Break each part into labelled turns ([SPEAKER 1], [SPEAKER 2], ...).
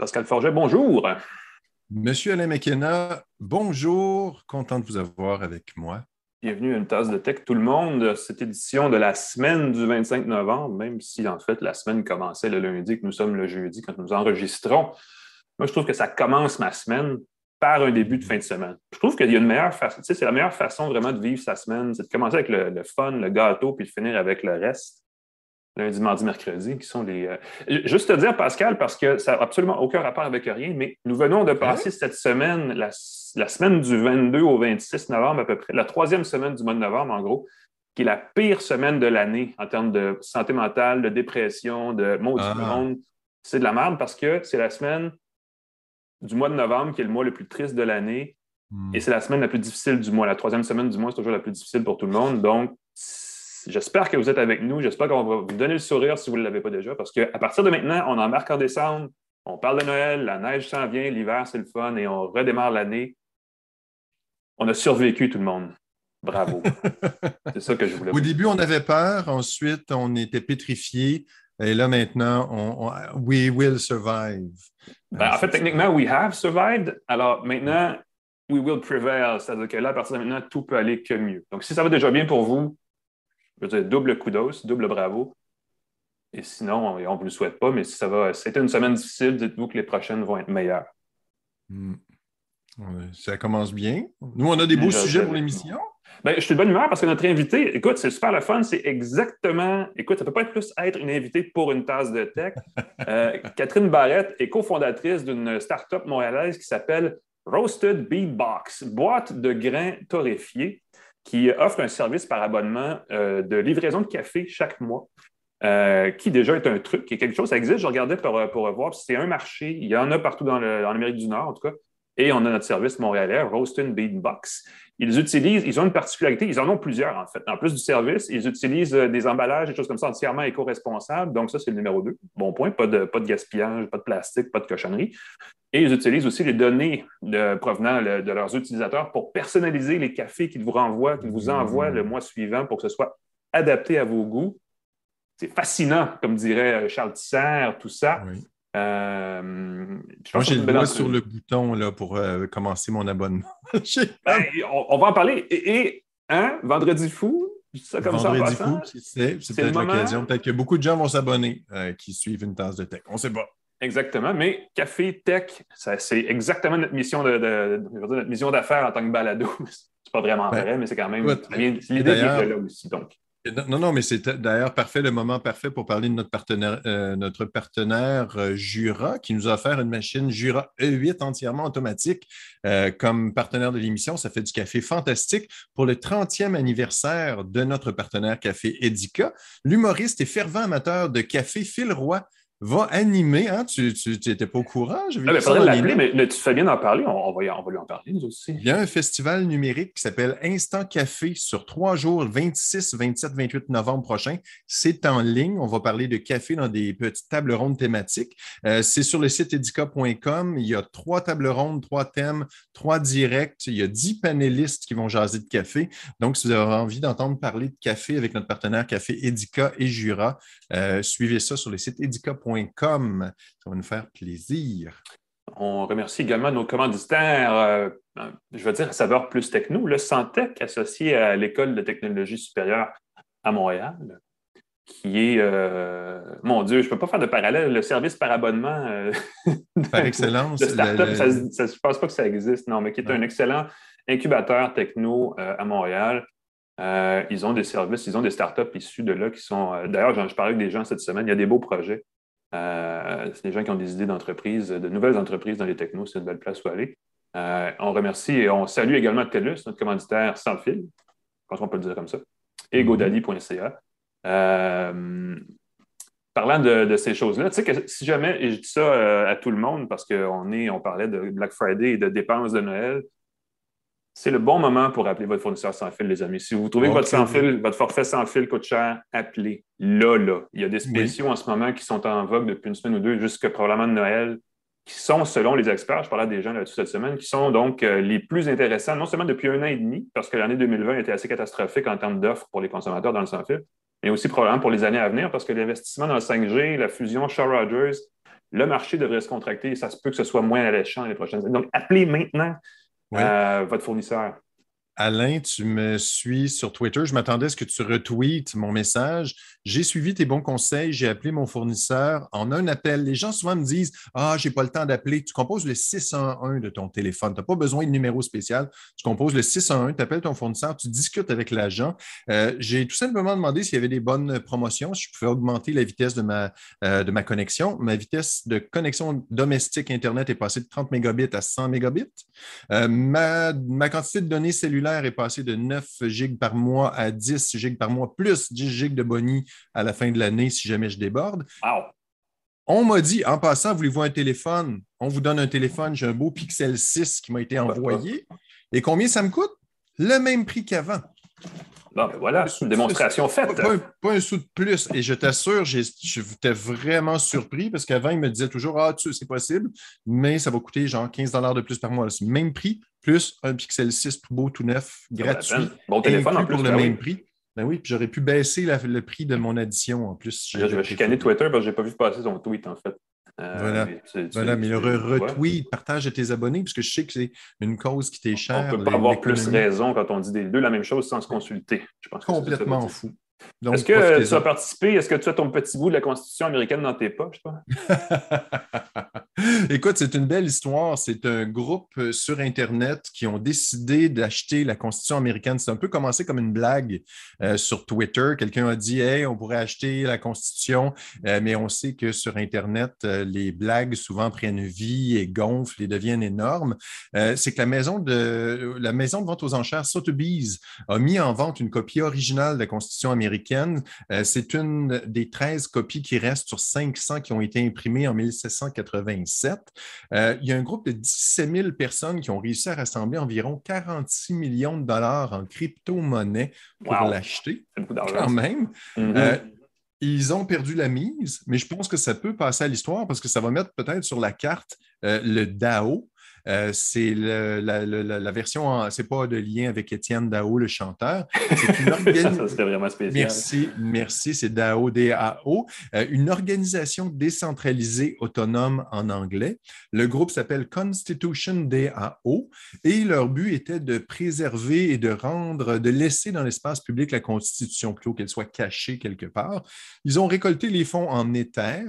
[SPEAKER 1] Pascal Forget, bonjour.
[SPEAKER 2] Monsieur Alain McKenna, bonjour. Content de vous avoir avec moi.
[SPEAKER 1] Bienvenue à une tasse de tech, tout le monde. Cette édition de la semaine du 25 novembre, même si en fait la semaine commençait le lundi, que nous sommes le jeudi quand nous enregistrons. Moi, je trouve que ça commence ma semaine par un début de fin de semaine. Je trouve qu'il y a une meilleure façon, tu sais, c'est la meilleure façon vraiment de vivre sa semaine, c'est de commencer avec le, le, fun, le gâteau, puis de finir avec le reste lundi, mardi, mercredi, qui sont les. Euh, juste te dire, Pascal, parce que ça n'a absolument aucun rapport avec rien, mais nous venons de passer cette semaine, la, semaine du 22 au 26 novembre à peu près, la troisième semaine du mois de novembre, en gros, qui est la pire semaine de l'année en termes de santé mentale, de dépression, de maudit ah. monde. C'est de la merde parce que c'est la semaine du mois de novembre qui est le mois le plus triste de l'année. Hmm. Et c'est la semaine la plus difficile du mois. La troisième semaine du mois, c'est toujours la plus difficile pour tout le monde. Donc, J'espère que vous êtes avec nous. J'espère qu'on va vous donner le sourire si vous ne l'avez pas déjà, parce qu'à partir de maintenant, on embarque en décembre, on parle de Noël, la neige s'en vient, l'hiver, c'est le fun, et on redémarre l'année. On a survécu, tout le monde. Bravo. c'est ça que je voulais
[SPEAKER 2] Au début, on avait peur. Ensuite, on était pétrifiés. Et là, maintenant, on, we will survive.
[SPEAKER 1] Ben, en fait, techniquement, we have survived. Alors maintenant, we will prevail. C'est-à-dire que là, à partir de maintenant, tout peut aller que mieux. Donc, si ça va déjà bien pour vous, je veux dire, double kudos, double bravo. Et sinon, on ne vous le souhaite pas, mais si ça va, c'était une semaine difficile, dites-vous que les prochaines vont être meilleures.
[SPEAKER 2] Hmm. Ça commence bien. Nous, on a des beaux sujets pour l'émission.
[SPEAKER 1] Ben, je suis de bonne humeur parce que notre invité, écoute, c'est super le fun, c'est exactement, écoute, ça ne peut pas être plus être une invitée pour une tasse de tech. Euh, Catherine Barrette est cofondatrice d'une start-up montréalaise qui s'appelle Roasted Beatbox, boîte de grains torréfiés qui offre un service par abonnement euh, de livraison de café chaque mois, euh, qui déjà est un truc, est quelque chose, ça existe, je regardais pour, pour voir, c'est un marché, il y en a partout dans l'Amérique du Nord, en tout cas, et on a notre service montréalais, Roastin Beatbox. Ils utilisent, ils ont une particularité, ils en ont plusieurs en fait. En plus du service, ils utilisent euh, des emballages, des choses comme ça entièrement éco-responsables. Donc, ça, c'est le numéro deux. Bon point, pas de, gaspillage, pas de plastique, pas de cochonnerie. Et ils utilisent aussi les données provenant de leurs utilisateurs pour personnaliser les cafés qu'ils vous renvoient, qu'ils vous envoient le mois suivant pour que ce soit adapté à vos goûts. C'est fascinant, comme dirait Charles Tisser, tout ça.
[SPEAKER 2] Euh, Moi, j'ai le doigt sur le bouton là, pour euh, commencer mon abonnement.
[SPEAKER 1] Ben, on, va en parler. Et, hein, Vendredi fou,
[SPEAKER 2] ça comme Vendredi ça fou, c'est peut-être l'occasion. Peut-être que beaucoup de gens vont s'abonner euh, qui suivent une tasse de tech. On ne sait pas.
[SPEAKER 1] Exactement, mais Café Tech, c'est exactement notre mission de, notre mission d'affaires en tant que balado. C'est pas vraiment ben, vrai, mais c'est quand même l'idée est là aussi. Donc.
[SPEAKER 2] Non, non, mais c'est d'ailleurs parfait, le moment parfait pour parler de notre partenaire, euh, notre partenaire euh, Jura, qui nous a offert une machine Jura E8 entièrement automatique euh, comme partenaire de l'émission. Ça fait du café fantastique pour le 30e anniversaire de notre partenaire Café Edica. L'humoriste et fervent amateur de café Phil Roy va animer. Hein? Tu n'étais pas au courant?
[SPEAKER 1] Je ah, ben, l'appeler, mais, tu fais bien d'en parler. On, va, lui en parler, nous aussi.
[SPEAKER 2] Il y a un festival numérique qui s'appelle Instant Café sur trois jours, 26, 27, 28 novembre prochain. C'est en ligne. On va parler de café dans des petites tables rondes thématiques. Euh, c'est sur le site edica.com. Il y a trois tables rondes, trois thèmes, trois directs. Il y a dix panélistes qui vont jaser de café. Donc, si vous avez envie d'entendre parler de café avec notre partenaire Café Edica et Jura, euh, suivez ça sur le site edica.com ça va nous faire plaisir.
[SPEAKER 1] On remercie également nos commanditaires, euh, je veux dire, à saveur plus techno, le Santec associé à l'École de technologie supérieure à Montréal, qui est, euh, mon Dieu, je ne peux pas faire de parallèle, le service par abonnement
[SPEAKER 2] euh,
[SPEAKER 1] de start-up, je ne pas que ça existe, non, mais qui est un excellent incubateur techno à Montréal. ils ont des services, ils ont des startups issues de là qui sont. D'ailleurs, je parlais avec des gens cette semaine, il y a des beaux projets. Euh, c'est des gens qui ont des idées d'entreprise, de nouvelles entreprises dans les technos, c'est une belle place où aller. Euh, on remercie et on salue également TELUS, notre commanditaire sans fil, je pense qu'on peut le dire comme ça, et mhm. godali.ca. Euh, parlant de, ces choses-là, tu sais que si jamais, et je dis ça à tout le monde parce qu'on on parlait de Black Friday et de dépenses de Noël, c'est le bon moment pour appeler votre fournisseur sans fil, les amis. Si vous trouvez que votre, sans fil, votre forfait sans fil coûte cher, appelez. Là, là. Il y a des spéciaux en ce moment qui sont en vogue depuis une semaine ou deux, jusqu'à probablement de Noël, qui sont, selon les experts, je parlais à des gens là-dessus cette semaine, qui sont donc euh, les plus intéressants, non seulement depuis un an et demi, parce que l'année 2020 était assez catastrophique en termes d'offres pour les consommateurs dans le sans fil, mais aussi probablement pour les années à venir, parce que l'investissement dans le 5G, la fusion Shaw Rogers, le marché devrait se contracter et ça se peut que ce soit moins alléchant les prochaines années. Donc, appelez maintenant euh, votre fournisseur.
[SPEAKER 2] Alain, tu me suis sur Twitter. Je m'attendais à ce que tu retweets mon message. J'ai suivi tes bons conseils. J'ai appelé mon fournisseur en un appel. Les gens souvent me disent Ah, j'ai pas le temps d'appeler. Tu composes le 611 de ton téléphone. Tu n'as pas besoin de numéro spécial. Tu composes le 611, tu appelles ton fournisseur, tu discutes avec l'agent. Euh, j'ai tout simplement demandé s'il y avait des bonnes promotions, si je pouvais augmenter la vitesse de ma, euh, de ma connexion. Ma vitesse de connexion domestique Internet est passée de 30 mégabits à 100 mégabits. Euh, ma, quantité de données cellulaires est passé de 9 gigs par mois à 10 gigs par mois, plus 10 gigs de boni à la fin de l'année si jamais je déborde. On m'a dit, en passant, voulez-vous un téléphone? On vous donne un téléphone. J'ai un beau Pixel 6 qui m'a été envoyé. Et combien ça me coûte? Le même prix qu'avant.
[SPEAKER 1] Bon, ben voilà, c'est une démonstration faite.
[SPEAKER 2] Pas, un, sou de plus. Et je t'assure, j'étais vraiment surpris parce qu'avant, il me disait toujours Ah, c'est possible, mais ça va coûter genre 15 de plus par mois. Le même prix, plus un Pixel 6 tout beau, tout neuf, gratuit.
[SPEAKER 1] Bon téléphone en plus.
[SPEAKER 2] Pour le ben même prix. Ben oui, puis j'aurais pu baisser le prix de mon addition en plus.
[SPEAKER 1] je vais chicaner Twitter parce que je n'ai pas vu passer son tweet en fait.
[SPEAKER 2] Euh, voilà, mais, voilà, mais retweet, partage de tes abonnés, parce que je sais que c'est une cause qui t'est chère.
[SPEAKER 1] On ne peut pas avoir plus raison quand on dit des deux la même chose sans se consulter.
[SPEAKER 2] Je pense Complètement fou.
[SPEAKER 1] Est-ce que tu as participé? Est-ce que tu as ton petit bout de la Constitution américaine dans tes poches, toi?
[SPEAKER 2] Écoute, c'est une belle histoire. C'est un groupe euh, sur Internet qui ont décidé d'acheter la Constitution américaine. C'est un peu commencé comme une blague euh, sur Twitter. Quelqu'un a dit Hey, on pourrait acheter la Constitution, euh, mais on sait que sur Internet, les blagues souvent prennent vie et gonflent et deviennent énormes. c'est que la maison de la maison de vente aux enchères Sotheby's a mis en vente une copie originale de la Constitution américaine euh, c'est une des 13 copies qui restent sur 500 qui ont été imprimées en 1787. Euh, il y a un groupe de 17 000 personnes qui ont réussi à rassembler environ 46 millions de dollars en crypto-monnaie pour l'acheter. Quand même. Euh, ils ont perdu la mise, mais je pense que ça peut passer à l'histoire parce que ça va mettre peut-être sur la carte le DAO, euh, c'est la, version, c'est pas de lien avec Étienne Dao, le chanteur.
[SPEAKER 1] C'est une organisation. ça, vraiment spécial.
[SPEAKER 2] Merci, merci, c'est Dao, D-A-O, euh, une organisation décentralisée autonome en anglais. Le groupe s'appelle Constitution DAO et leur but était de préserver et de rendre, de laisser dans l'espace public la Constitution plutôt qu'elle soit cachée quelque part. Ils ont récolté les fonds en Ether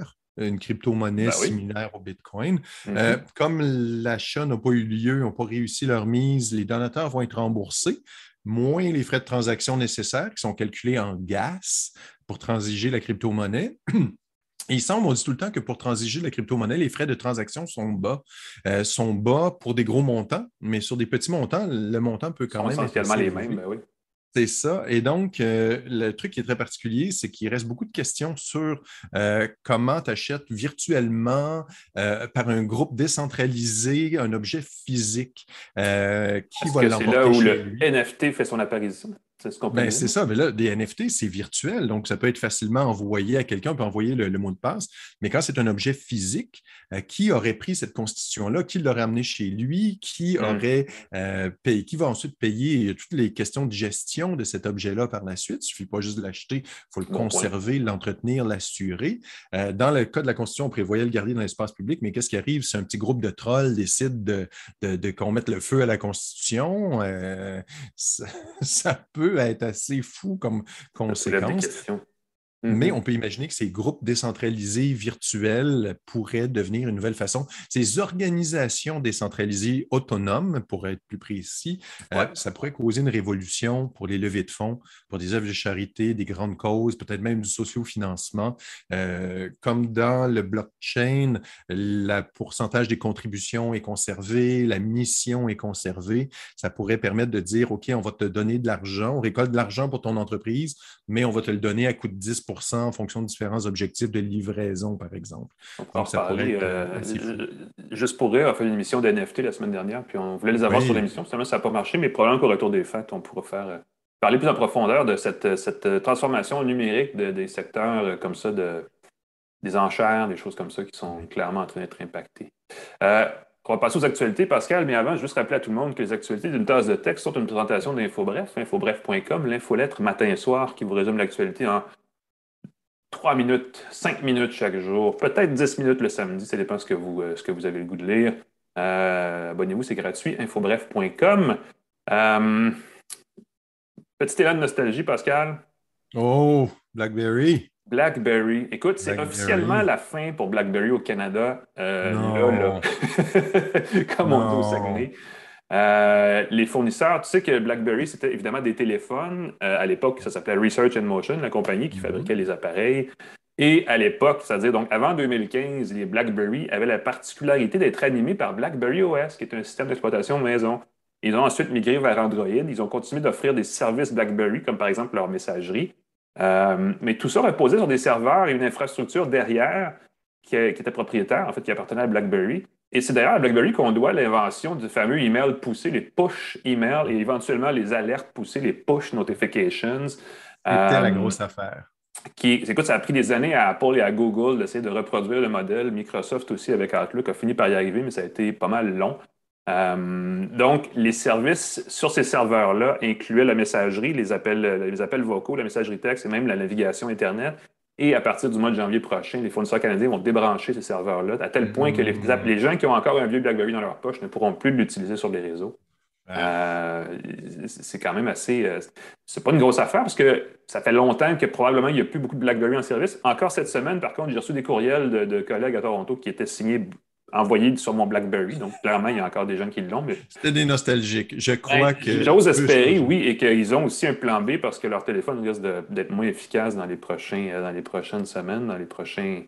[SPEAKER 2] une crypto-monnaie ben similaire au Bitcoin. Mm-hmm. Euh, comme l'achat n'a pas eu lieu, n'ont pas réussi leur mise, les donateurs vont être remboursés, moins les frais de transaction nécessaires qui sont calculés en gaz pour transiger la crypto-monnaie. il semble, on dit tout le temps que pour transiger la crypto-monnaie, les frais de transaction sont bas. Euh, sont bas pour des gros montants, mais sur des petits montants, le montant peut quand même
[SPEAKER 1] être. Essentiellement les mêmes, ben oui.
[SPEAKER 2] C'est ça. Et donc, euh, le truc qui est très particulier, c'est qu'il reste beaucoup de questions sur euh, comment tu achètes virtuellement euh, par un groupe décentralisé un objet physique qui va
[SPEAKER 1] l'emporter. C'est là où le NFT fait son apparition.
[SPEAKER 2] Ben, c'est ça, mais là, des NFT, c'est virtuel, donc ça peut être facilement envoyé à quelqu'un, peut envoyer le, mot de passe. Mais quand c'est un objet physique, euh, qui aurait pris cette constitution-là, qui l'aurait amené chez lui, qui hmm. aurait euh, payé, qui va ensuite payer toutes les questions de gestion de cet objet-là par la suite? Il ne suffit pas juste de l'acheter, il faut le conserver, l'entretenir, l'assurer. Euh, dans le cas de la constitution, on prévoyait le garder dans l'espace public, mais qu'est-ce qui arrive si un petit groupe de trolls décide de, de, qu'on mette le feu à la constitution? ça peut être assez fou comme conséquence. Mais mm-hmm. on peut imaginer que ces groupes décentralisés virtuels pourraient devenir une nouvelle façon. Ces organisations décentralisées autonomes, pour être plus précis, euh, ça pourrait causer une révolution pour les levées de fonds, pour des œuvres de charité, des grandes causes, peut-être même du sociofinancement. Euh, comme dans le blockchain, le pourcentage des contributions est conservé, la mission est conservée. Ça pourrait permettre de dire, OK, on va te donner de l'argent, on récolte de l'argent pour ton entreprise, mais on va te le donner à coût de 10 en fonction de différents objectifs de livraison, par exemple.
[SPEAKER 1] Euh, juste pour rire, on a fait une émission d'NFT la semaine dernière, puis on voulait les avoir sur l'émission. Finalement, ça n'a pas marché, mais probablement qu'au retour des fêtes, on pourra faire euh, parler plus en profondeur de cette, cette transformation numérique des secteurs euh, comme ça, de, des enchères, des choses comme ça qui sont clairement en train d'être impactées. on va passer aux actualités, Pascal, mais avant, je juste rappeler à tout le monde que les actualités d'une tasse de texte sont une présentation d'InfoBref, infobref.com, l'infolettre matin et soir qui vous résume l'actualité en 3 minutes, 5 minutes chaque jour, peut-être 10 minutes le samedi, ça dépend ce que vous, ce que vous avez le goût de lire. Abonnez-vous, c'est gratuit, infobref.com. petit élan de nostalgie, Pascal.
[SPEAKER 2] Oh, BlackBerry.
[SPEAKER 1] BlackBerry. Écoute, c'est officiellement la fin pour BlackBerry au Canada. Euh, là, là. Comme on dit au Saguenay. Euh, les fournisseurs, tu sais que BlackBerry, c'était évidemment des téléphones. Euh, à l'époque, ça s'appelait Research and Motion, la compagnie qui mm-hmm. fabriquait les appareils. Et à l'époque, c'est-à-dire donc avant 2015, les BlackBerry avaient la particularité d'être animés par BlackBerry OS, qui est un système d'exploitation maison. Ils ont ensuite migré vers Android. Ils ont continué d'offrir des services BlackBerry, comme par exemple leur messagerie. Euh, mais tout ça reposait sur des serveurs et une infrastructure derrière qui, était propriétaire, en fait, qui appartenait à BlackBerry. Et c'est d'ailleurs à BlackBerry qu'on doit l'invention du fameux email poussé, les push emails et éventuellement les alertes poussées, les push notifications.
[SPEAKER 2] C'était la euh, grosse affaire.
[SPEAKER 1] Qui, écoute, ça a pris des années à Apple et à Google d'essayer de reproduire le modèle. Microsoft aussi avec Outlook a fini par y arriver, mais ça a été pas mal long. Euh, donc, les services sur ces serveurs-là incluaient la messagerie, les appels, les appels vocaux, la messagerie texte et même la navigation Internet. Et à partir du mois de janvier prochain, les fournisseurs canadiens vont débrancher ces serveurs-là, à tel point que les, les, gens qui ont encore un vieux BlackBerry dans leur poche ne pourront plus l'utiliser sur les réseaux. Euh, c'est quand même assez. Euh, c'est pas une grosse affaire parce que ça fait longtemps que probablement il n'y a plus beaucoup de BlackBerry en service. Encore cette semaine, par contre, j'ai reçu des courriels de collègues à Toronto qui étaient signés envoyé sur mon BlackBerry. Donc, clairement, il y a encore des gens qui l'ont. Mais...
[SPEAKER 2] C'était des nostalgiques. Je crois que.
[SPEAKER 1] J'ose espérer, oui, et qu'ils ont aussi un plan B parce que leur téléphone risque d'être moins efficace dans les, prochains, euh, dans les prochaines semaines, dans les prochains.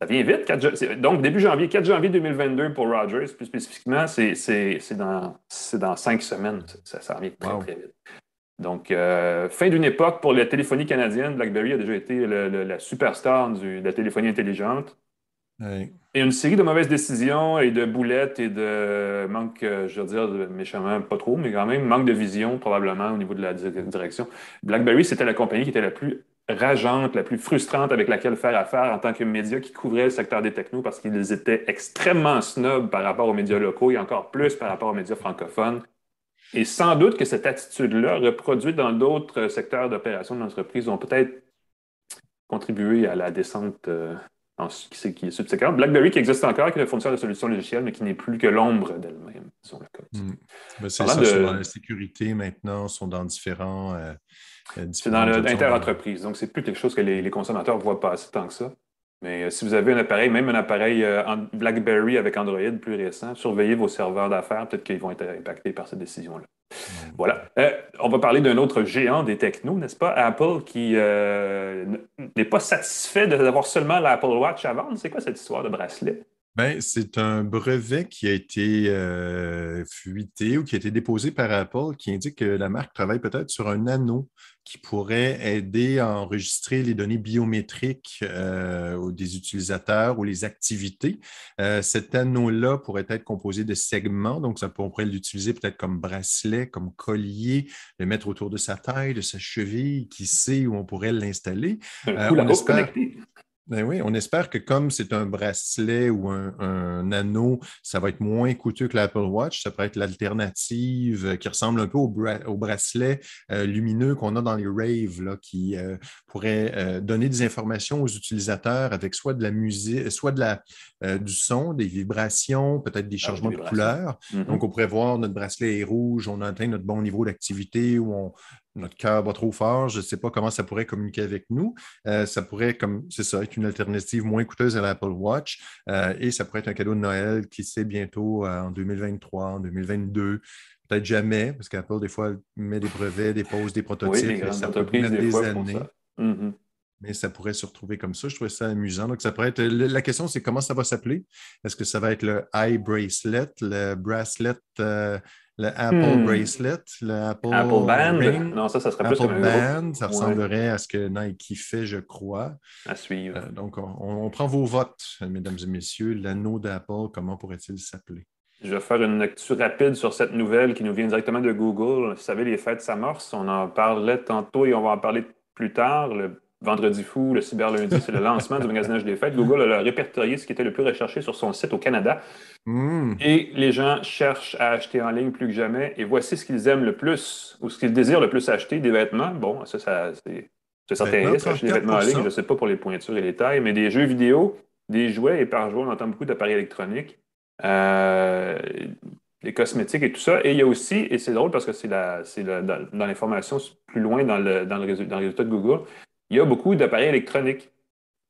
[SPEAKER 1] Ça vient vite. Donc, début janvier, 4 janvier 2022 pour Rogers, plus spécifiquement, c'est dans, dans cinq semaines. Ça, ça vient très, très vite. Donc, euh, fin d'une époque pour la téléphonie canadienne. BlackBerry a déjà été la superstar de la téléphonie intelligente. Et une série de mauvaises décisions et de boulettes et de manque, euh, je veux dire méchamment, pas trop, mais quand même, manque de vision probablement au niveau de la direction. BlackBerry, c'était la compagnie qui était la plus rageante, la plus frustrante avec laquelle faire affaire en tant que média qui couvrait le secteur des technos parce qu'ils étaient extrêmement snobs par rapport aux médias locaux et encore plus par rapport aux médias francophones. Et sans doute que cette attitude-là, reproduite dans d'autres secteurs d'opération de l'entreprise, ont peut-être contribué à la descente euh, qui, qui est subséquent. BlackBerry qui existe encore, qui est le fournisseur de solutions logicielles, mais qui n'est plus que l'ombre d'elle-même,
[SPEAKER 2] hmm. C'est ça, de... dans la sécurité maintenant, sont dans différents. Euh,
[SPEAKER 1] euh, c'est dans l'interentreprise. Donc, c'est plus quelque chose que les, les consommateurs voient passer tant que ça. Mais euh, si vous avez un appareil, même un appareil euh, BlackBerry avec Android plus récent, surveillez vos serveurs d'affaires, peut-être qu'ils vont être impactés par cette décision-là. Voilà. Euh, on va parler d'un autre géant des technos, n'est-ce pas? Apple qui n'est pas satisfait d'avoir seulement l'Apple Watch à vendre. C'est quoi cette histoire de bracelet?
[SPEAKER 2] Ben, c'est un brevet qui a été euh, fuité ou qui a été déposé par Apple qui indique que la marque travaille peut-être sur un anneau qui pourrait aider à enregistrer les données biométriques euh, des utilisateurs ou les activités. Euh, cet anneau-là pourrait être composé de segments, donc ça, on pourrait l'utiliser peut-être comme bracelet, comme collier, le mettre autour de sa taille, de sa cheville, qui sait où on pourrait l'installer.
[SPEAKER 1] on espère...
[SPEAKER 2] Ben oui, on espère que comme c'est un bracelet ou un, anneau, ça va être moins coûteux que l'Apple Watch. Ça pourrait être l'alternative euh, qui ressemble un peu au, bracelet euh, lumineux qu'on a dans les raves, là, qui euh, pourrait donner des informations aux utilisateurs avec soit de la musique, soit de la, du son, des vibrations, peut-être des ah, changements de couleur. Mm-hmm. Donc, on pourrait voir notre bracelet est rouge, on atteint notre bon niveau d'activité ou on, notre cœur va trop fort, je ne sais pas comment ça pourrait communiquer avec nous. Euh, ça pourrait, comme c'est ça, être une alternative moins coûteuse à l'Apple Watch euh, et ça pourrait être un cadeau de Noël qui sait bientôt euh, en 2023, en 2022. Peut-être jamais, parce qu'Apple, des fois, met des brevets, dépose des prototypes.
[SPEAKER 1] Oui, ça peut mettre des, années. Mm-hmm.
[SPEAKER 2] Mais ça pourrait se retrouver comme ça. Je trouvais ça amusant. Donc, ça pourrait être. La question, c'est comment ça va s'appeler? Est-ce que ça va être le eye bracelet, le bracelet le Apple hmm. Bracelet, le Apple,
[SPEAKER 1] Band? Non, ça, ça serait
[SPEAKER 2] Apple plus Band, ça ressemblerait à ce que Nike fait, je crois.
[SPEAKER 1] À suivre. Euh,
[SPEAKER 2] donc, on, prend vos votes, mesdames et messieurs. L'anneau d'Apple, comment pourrait-il s'appeler?
[SPEAKER 1] Je vais faire une lecture rapide sur cette nouvelle qui nous vient directement de Google. Vous savez, les fêtes s'amorcent. On en parlait tantôt et on va en parler plus tard. Le Vendredi fou, le cyber lundi, c'est le lancement du magasinage des fêtes. Google a répertorié ce qui était le plus recherché sur son site au Canada. Hmm. Et les gens cherchent à acheter en ligne plus que jamais. Et voici ce qu'ils aiment le plus ou ce qu'ils désirent le plus acheter des vêtements. Bon, ça, ça c'est certains risques acheter des vêtements en ligne, je ne sais pas pour les pointures et les tailles, mais des jeux vidéo, des jouets, et par jour, on entend beaucoup d'appareils électroniques, euh, des cosmétiques et tout ça. Et il y a aussi, et c'est drôle parce que c'est dans, l'information plus loin dans le, dans, le, dans le résultat de Google, il y a beaucoup d'appareils électroniques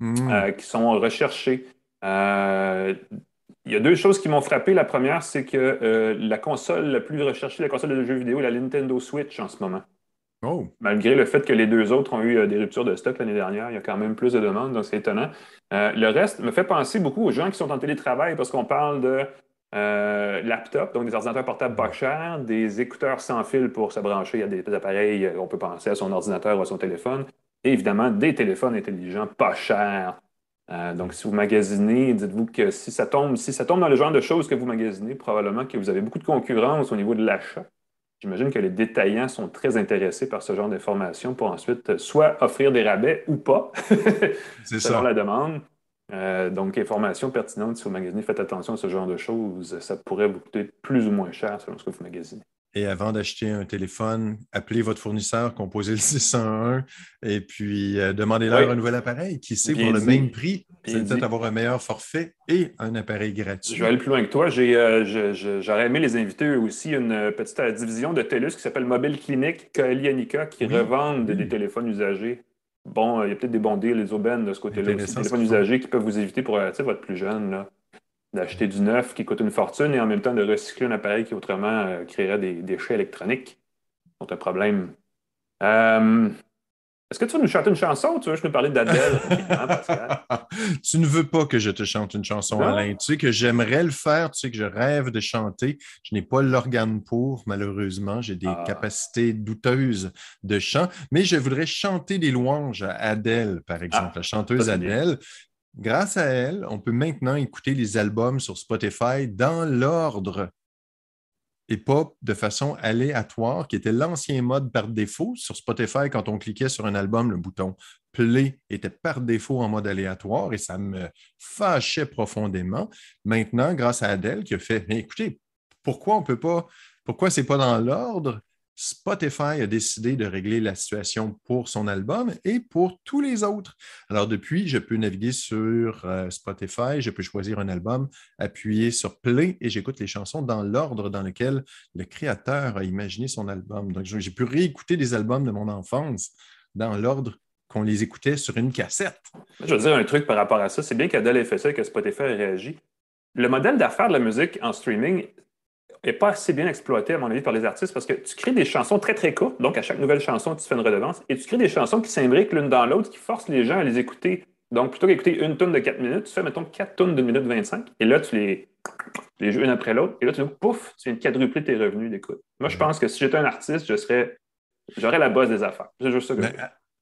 [SPEAKER 1] hmm. euh, qui sont recherchés. Euh, il y a deux choses qui m'ont frappé. La première, c'est que la console la plus recherchée, la console de jeux vidéo, est la Nintendo Switch en ce moment. Oh. Malgré le fait que les deux autres ont eu euh, des ruptures de stock l'année dernière, il y a quand même plus de demandes, donc c'est étonnant. Euh, le reste me fait penser beaucoup aux gens qui sont en télétravail parce qu'on parle de euh, laptops, donc des ordinateurs portables pas chers, des écouteurs sans fil pour se brancher à des, appareils, on peut penser à son ordinateur ou à son téléphone, et évidemment des téléphones intelligents pas chers. donc, si vous magasinez, dites-vous que si ça tombe, si ça tombe dans le genre de choses que vous magasinez, probablement que vous avez beaucoup de concurrence au niveau de l'achat. J'imagine que les détaillants sont très intéressés par ce genre d'informations pour ensuite soit offrir des rabais ou pas, selon la demande. Euh, donc, information pertinente si vous magasinez, faites attention à ce genre de choses. Ça pourrait vous coûter plus ou moins cher selon ce que vous magasinez.
[SPEAKER 2] Et avant d'acheter un téléphone, appelez votre fournisseur, composez le 601 et puis euh, demandez-leur un nouvel appareil. Qui sait, pour le même prix, c'est peut-être avoir un meilleur forfait et un appareil gratuit.
[SPEAKER 1] Je vais aller plus loin que toi. Euh, j'aurais aimé les inviter aussi une petite euh, division de TELUS qui s'appelle Mobile Clinic, Kaeli Anika, qui revendent des téléphones usagés. Bon, il y a peut-être des bons deals, les aubaines de ce côté-là Des téléphones usagés qui peuvent vous éviter pour votre plus jeune. Là d'acheter du neuf qui coûte une fortune et en même temps de recycler un appareil qui autrement euh, créerait des déchets électroniques. C'est un problème. Euh, est-ce que tu veux nous chanter une chanson ou tu veux que je nous parler d'Adèle
[SPEAKER 2] Tu ne veux pas que je te chante une chanson, Alain. Tu sais que j'aimerais le faire, tu sais que je rêve de chanter. Je n'ai pas l'organe pour, malheureusement. J'ai des ah. capacités douteuses de chant, mais je voudrais chanter des louanges à Adèle, par exemple, ah, la chanteuse Adèle. Grâce à elle, on peut maintenant écouter les albums sur Spotify dans l'ordre et pas de façon aléatoire, qui était l'ancien mode par défaut. Sur Spotify, quand on cliquait sur un album, le bouton Play était par défaut en mode aléatoire et ça me fâchait profondément. Maintenant, grâce à Adèle qui a fait, mais écoutez, pourquoi on peut pas, pourquoi ce n'est pas dans l'ordre? Spotify a décidé de régler la situation pour son album et pour tous les autres. Alors depuis, je peux naviguer sur euh, Spotify, je peux choisir un album, appuyer sur Play et j'écoute les chansons dans l'ordre dans lequel le créateur a imaginé son album. Donc j'ai pu réécouter des albums de mon enfance dans l'ordre qu'on les écoutait sur une cassette.
[SPEAKER 1] Je veux dire un truc par rapport à ça. C'est bien qu'Adèle ait fait ça et que Spotify ait réagi. Le modèle d'affaires de la musique en streaming, n'est pas assez bien exploité, à mon avis, par les artistes parce que tu crées des chansons très, très courtes. Donc, à chaque nouvelle chanson, tu fais une redevance et tu crées des chansons qui s'imbriquent l'une dans l'autre, qui forcent les gens à les écouter. Donc, plutôt qu'écouter une tonne de 4 minutes, tu fais, mettons, 4 tonnes de minute 25 et là, tu les, les joues une après l'autre. Et là, tu dis, pouf, tu viens de quadrupler tes revenus d'écoute. Moi, je pense que si j'étais un artiste, je serais. J'aurais la base des affaires. C'est juste ça que je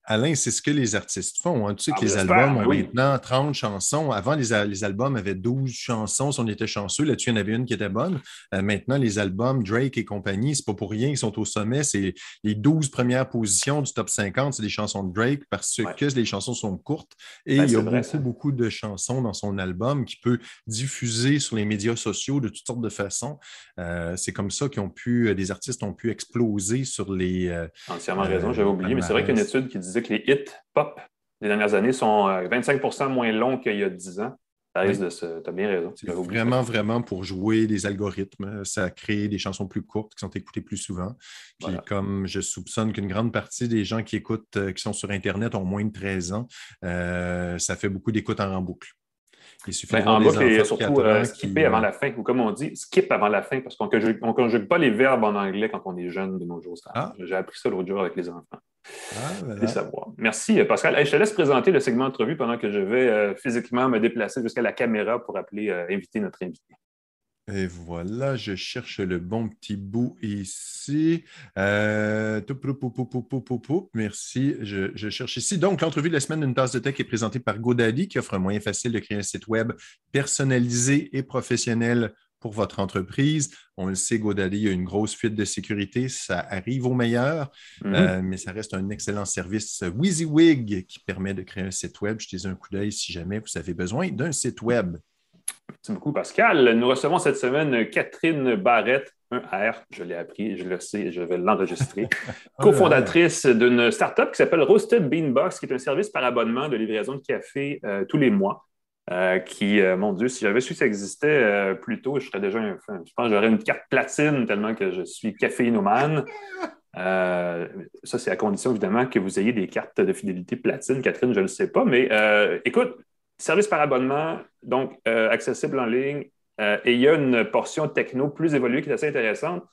[SPEAKER 2] Alain, c'est ce que les artistes font. Hein. Tu sais ah, que les albums ont maintenant 30 chansons. Avant, les, albums avaient 12 chansons si on était chanceux. Là-dessus, il y en avait une qui était bonne. Euh, maintenant, les albums, Drake et compagnie, c'est pas pour rien, ils sont au sommet. C'est les 12 premières positions du top 50, c'est des chansons de Drake parce que les chansons sont courtes. Et ben, il y a beaucoup, beaucoup de chansons dans son album qui peut diffuser sur les médias sociaux de toutes sortes de façons. Euh, c'est comme ça qu'ils ont pu, euh, des artistes ont pu exploser sur les.
[SPEAKER 1] Entièrement raison, j'avais oublié, mais c'est vrai qu'il y a une étude qui disait que les hits pop des dernières années sont 25% euh, moins longs qu'il y a 10 ans. Ça risque de as bien raison.
[SPEAKER 2] C'est vraiment, vraiment pour jouer des algorithmes. Ça crée des chansons plus courtes qui sont écoutées plus souvent. Puis, comme je soupçonne qu'une grande partie des gens qui écoutent, euh, qui sont sur Internet ont moins de 13 ans, euh, ça fait beaucoup d'écoutes en boucle.
[SPEAKER 1] Il suffit ben, en boucle et surtout skipper avant la fin, ou comme on dit, skip avant la fin, parce qu'on ne conjugue pas les verbes en anglais quand on est jeune de nos jours. Ah. J'ai appris ça l'autre jour avec les enfants. Ah, savoir. Merci, euh, Pascal. je te laisse présenter le segment entrevue pendant que je vais euh, physiquement me déplacer jusqu'à la caméra pour appeler, euh, inviter notre invité.
[SPEAKER 2] Et voilà, je cherche le bon petit bout ici. Merci, je, je, cherche ici. Donc, l'entrevue de la semaine d'une tasse de tech est présentée par GoDaddy, qui offre un moyen facile de créer un site web personnalisé et professionnel pour votre entreprise. On le sait, GoDaddy a une grosse fuite de sécurité. Ça arrive au meilleur, mhm. euh, mais ça reste un excellent service WYSIWYG qui permet de créer un site web. Jetez un coup d'œil si jamais vous avez besoin d'un site web.
[SPEAKER 1] Merci beaucoup, Pascal. Nous recevons cette semaine Catherine Barrette, un R, je l'ai appris, je le sais, je vais l'enregistrer, cofondatrice d'une startup qui s'appelle Roasted Beanbox, qui est un service par abonnement de livraison de café euh, tous les mois. Euh, qui, euh, mon Dieu, si j'avais su que ça existait plus tôt, je serais déjà un. Je pense que j'aurais une carte platine tellement que je suis caféinomane. ça, c'est à condition, évidemment, que vous ayez des cartes de fidélité platine. Catherine, je ne le sais pas. Mais écoute, service par abonnement, donc accessible en ligne, euh, et il y a une portion techno plus évoluée qui est assez intéressante.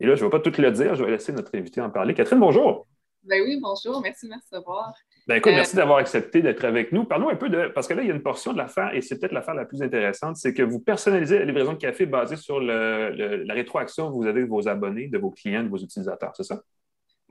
[SPEAKER 1] Et là, je ne vais pas tout le dire, je vais laisser notre invité en parler. Catherine, bonjour.
[SPEAKER 3] Ben oui, bonjour, merci de me recevoir.
[SPEAKER 1] Ben écoute, merci d'avoir accepté d'être avec nous. Parlons un peu de. Parce que là, il y a une portion de l'affaire, et c'est peut-être l'affaire la plus intéressante, c'est que vous personnalisez la livraison de café basée sur la rétroaction que vous avez de vos abonnés, de vos clients, de vos utilisateurs, c'est ça?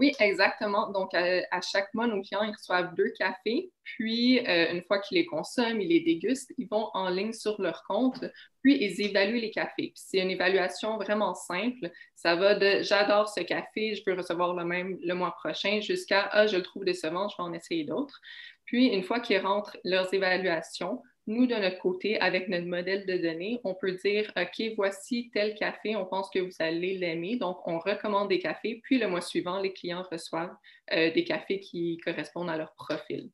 [SPEAKER 3] Oui, exactement. Donc, à, chaque mois, nos clients ils reçoivent deux cafés. Puis, euh, une fois qu'ils les consomment, ils les dégustent, ils vont en ligne sur leur compte. Puis, ils évaluent les cafés. c'est une évaluation vraiment simple. Ça va de j'adore ce café, je veux recevoir le même le mois prochain, jusqu'à ah, je le trouve décevant, je vais en essayer d'autres. Puis, une fois qu'ils rentrent leurs évaluations, nous, de notre côté, avec notre modèle de données, on peut dire, OK, voici tel café, on pense que vous allez l'aimer. Donc, on recommande des cafés, puis le mois suivant, les clients reçoivent euh, des cafés qui correspondent à leur profil.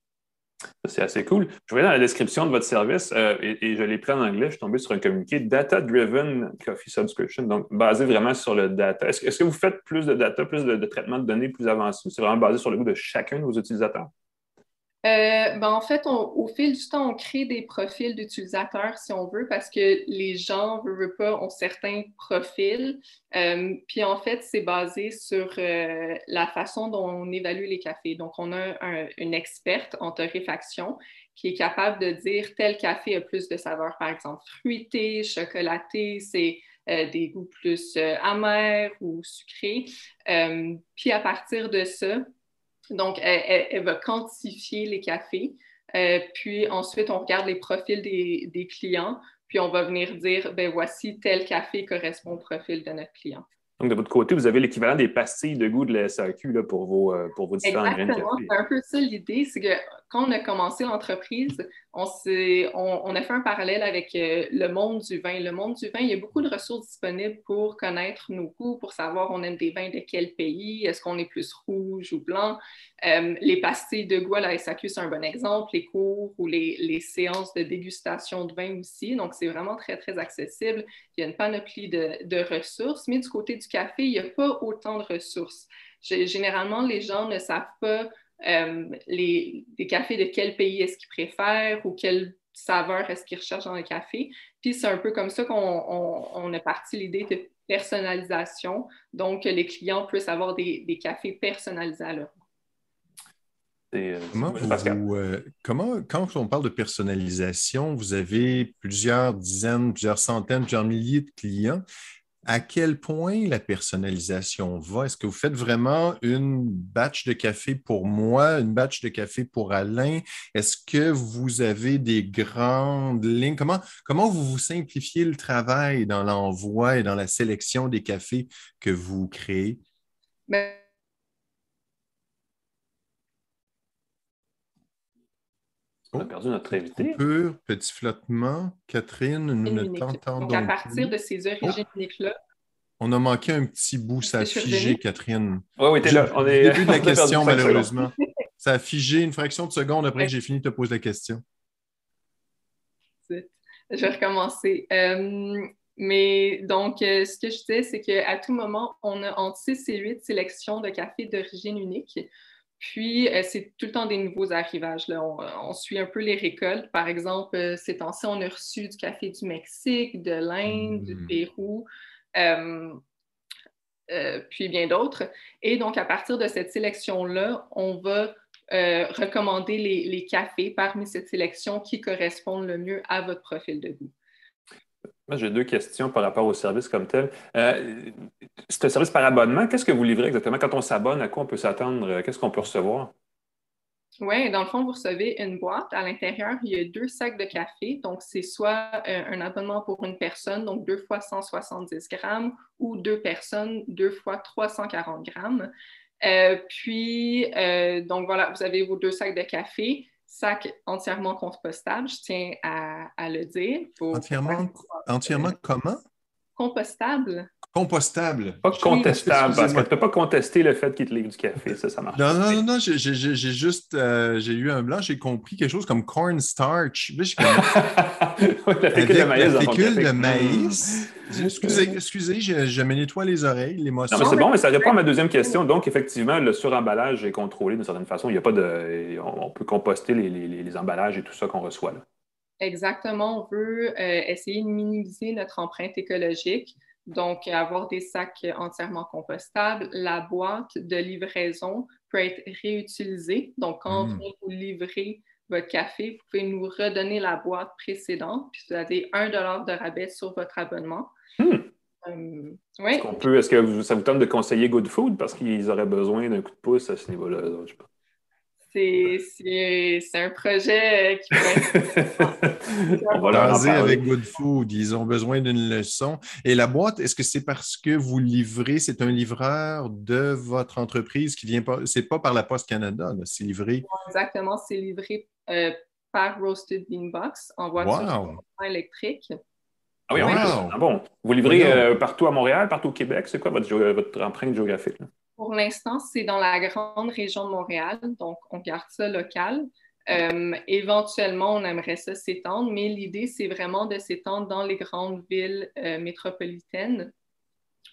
[SPEAKER 1] C'est assez cool. Je voyais dans la description de votre service, euh, et, je l'ai pris en anglais, je suis tombé sur un communiqué Data Driven Coffee Subscription, donc basé vraiment sur le data. Est-ce, que vous faites plus de data, plus de, de traitement de données plus avancé c'est vraiment basé sur le goût de chacun de vos utilisateurs?
[SPEAKER 3] Euh, ben, en fait, au fil du temps, on crée des profils d'utilisateurs, si on veut, parce que les gens, veulent pas, ont certains profils. Euh, puis en fait, c'est basé sur euh, la façon dont on évalue les cafés. Donc, on a une experte en torréfaction qui est capable de dire tel café a plus de saveur, par exemple, fruité, chocolaté, c'est des goûts plus amers ou sucrés. puis à partir de ça, donc, elle, va quantifier les cafés. Euh, puis ensuite, on regarde les profils des, clients, puis on va venir dire, ben voici tel café correspond au profil de notre client.
[SPEAKER 1] Donc, de votre côté, vous avez l'équivalent des pastilles de goût de la SAQ là, pour, vos, euh, pour vos différents grains de café.
[SPEAKER 3] C'est un peu ça l'idée, c'est que quand on a commencé l'entreprise, on, a fait un parallèle avec euh, le monde du vin. Le monde du vin, il y a beaucoup de ressources disponibles pour connaître nos goûts, pour savoir on aime des vins de quel pays, est-ce qu'on est plus rouge ou blanc. Euh, les pastilles de goût à la SAQ, c'est un bon exemple, les cours ou les, les, séances de dégustation de vin aussi. Donc, c'est vraiment très, très accessible. Il y a une panoplie de, de ressources, mais du côté du café, il n'y a pas autant de ressources. Généralement, les gens ne savent pas euh, les, cafés de quel pays est-ce qu'ils préfèrent ou quelle saveur est-ce qu'ils recherchent dans le café. Puis c'est un peu comme ça qu'on a parti l'idée de personnalisation, donc les clients puissent avoir des, cafés personnalisés à leur
[SPEAKER 2] euh, euh, comment, quand on parle de personnalisation, vous avez plusieurs dizaines, plusieurs centaines, plusieurs milliers de clients à quel point la personnalisation va? Est-ce que vous faites vraiment une batch de café pour moi, une batch de café pour Alain? Est-ce que vous avez des grandes lignes? Comment, comment vous vous simplifiez le travail dans l'envoi et dans la sélection des cafés que vous créez?
[SPEAKER 3] Ben,
[SPEAKER 1] On a perdu notre invité.
[SPEAKER 2] Pur, petit flottement. Catherine, nous ne t'entendons
[SPEAKER 3] Donc, à partir de ces origines oh. uniques-là,
[SPEAKER 2] on a manqué un petit bout, ça a figé, Catherine.
[SPEAKER 1] Oui, oui, t'es là. On est...
[SPEAKER 2] début de la question, malheureusement. Ça a figé une fraction de seconde après que j'ai fini de te poser la question.
[SPEAKER 3] Je vais recommencer. Euh, mais donc, euh, ce que je disais, c'est qu'à tout moment, on a entre 6 et 8 sélections de café d'origine unique. Puis, euh, c'est tout le temps des nouveaux arrivages. Là. On, suit un peu les récoltes. Par exemple, euh, ces temps-ci, on a reçu du café du Mexique, de l'Inde, du mmh. Pérou, euh, puis bien d'autres. Et donc, à partir de cette sélection-là, on va recommander les cafés parmi cette sélection qui correspondent le mieux à votre profil de goût.
[SPEAKER 1] Moi, j'ai deux questions par rapport au service comme tel. Euh, c'est un service par abonnement. Qu'est-ce que vous livrez exactement? Quand on s'abonne, à quoi on peut s'attendre? Qu'est-ce qu'on peut recevoir?
[SPEAKER 3] Oui, dans le fond, vous recevez une boîte. À l'intérieur, il y a deux sacs de café. Donc, c'est soit euh, un abonnement pour une personne, donc deux fois 170 grammes, ou deux personnes, deux fois 340 grammes. Euh, puis, donc voilà, vous avez vos deux sacs de café sacs entièrement compostables, je tiens à, le dire.
[SPEAKER 2] entièrement, entièrement comment?
[SPEAKER 3] Compostable.
[SPEAKER 2] Compostable.
[SPEAKER 1] Pas contestable, parce que tu n'as pas contesté le fait qu'il te livre du café. Ça, ça marche.
[SPEAKER 2] Non, non, non, non j'ai juste euh, j'ai eu un blanc, j'ai compris quelque chose comme cornstarch. Là,
[SPEAKER 1] la fécule de maïs.
[SPEAKER 2] La fécule de maïs. Excusez, excusez je, me nettoie les oreilles, l'émotion.
[SPEAKER 1] c'est bon, mais ça répond à ma deuxième question. Donc, effectivement, le suremballage est contrôlé d'une certaine façon. Il y a pas de, on peut composter les, les, emballages et tout ça qu'on reçoit. Là.
[SPEAKER 3] Exactement. On veut euh, essayer de minimiser notre empreinte écologique. Donc, avoir des sacs entièrement compostables. La boîte de livraison peut être réutilisée. Donc, quand mm. vous livrez votre café, vous pouvez nous redonner la boîte précédente, puis vous avez un dollar de rabais sur votre abonnement.
[SPEAKER 1] Hmm. Euh, est-ce, que ça vous tente de conseiller Good Food? Parce qu'ils auraient besoin d'un coup de pouce à ce niveau-là?
[SPEAKER 3] C'est un projet qui
[SPEAKER 2] va On va leur avec Good Food. Ils ont besoin d'une leçon. Et la boîte, est-ce que c'est parce que vous livrez, c'est un livreur de votre entreprise qui vient pas, c'est pas par la Poste Canada, c'est livré?
[SPEAKER 3] Exactement, c'est livré euh, par Roasted Bean Box en voiture électrique.
[SPEAKER 1] Ah oui, ah bon. Vous livrez euh, partout à Montréal, partout au Québec. C'est quoi votre, votre empreinte géographique?
[SPEAKER 3] Pour l'instant, c'est dans la grande région de Montréal, donc on garde ça local. Euh, éventuellement, on aimerait ça s'étendre, mais l'idée, c'est vraiment de s'étendre dans les grandes villes euh, métropolitaines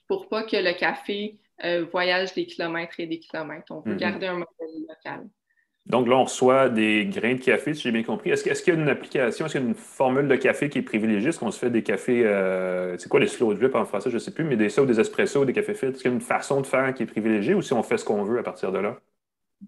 [SPEAKER 3] pour pas que le café euh, voyage des kilomètres et des kilomètres. On veut mm-hmm. garder un modèle local.
[SPEAKER 1] Donc là, on reçoit des grains de café, si j'ai bien compris. Est-ce, qu'il y a une application, est-ce qu'il y a une formule de café qui est privilégiée? Est-ce qu'on se fait des cafés, euh, c'est quoi les slow drip en français, je ne sais plus, mais des ça ou des espressos, des cafés filtres? Est-ce qu'il y a une façon de faire qui est privilégiée ou si on fait ce qu'on veut à partir de là?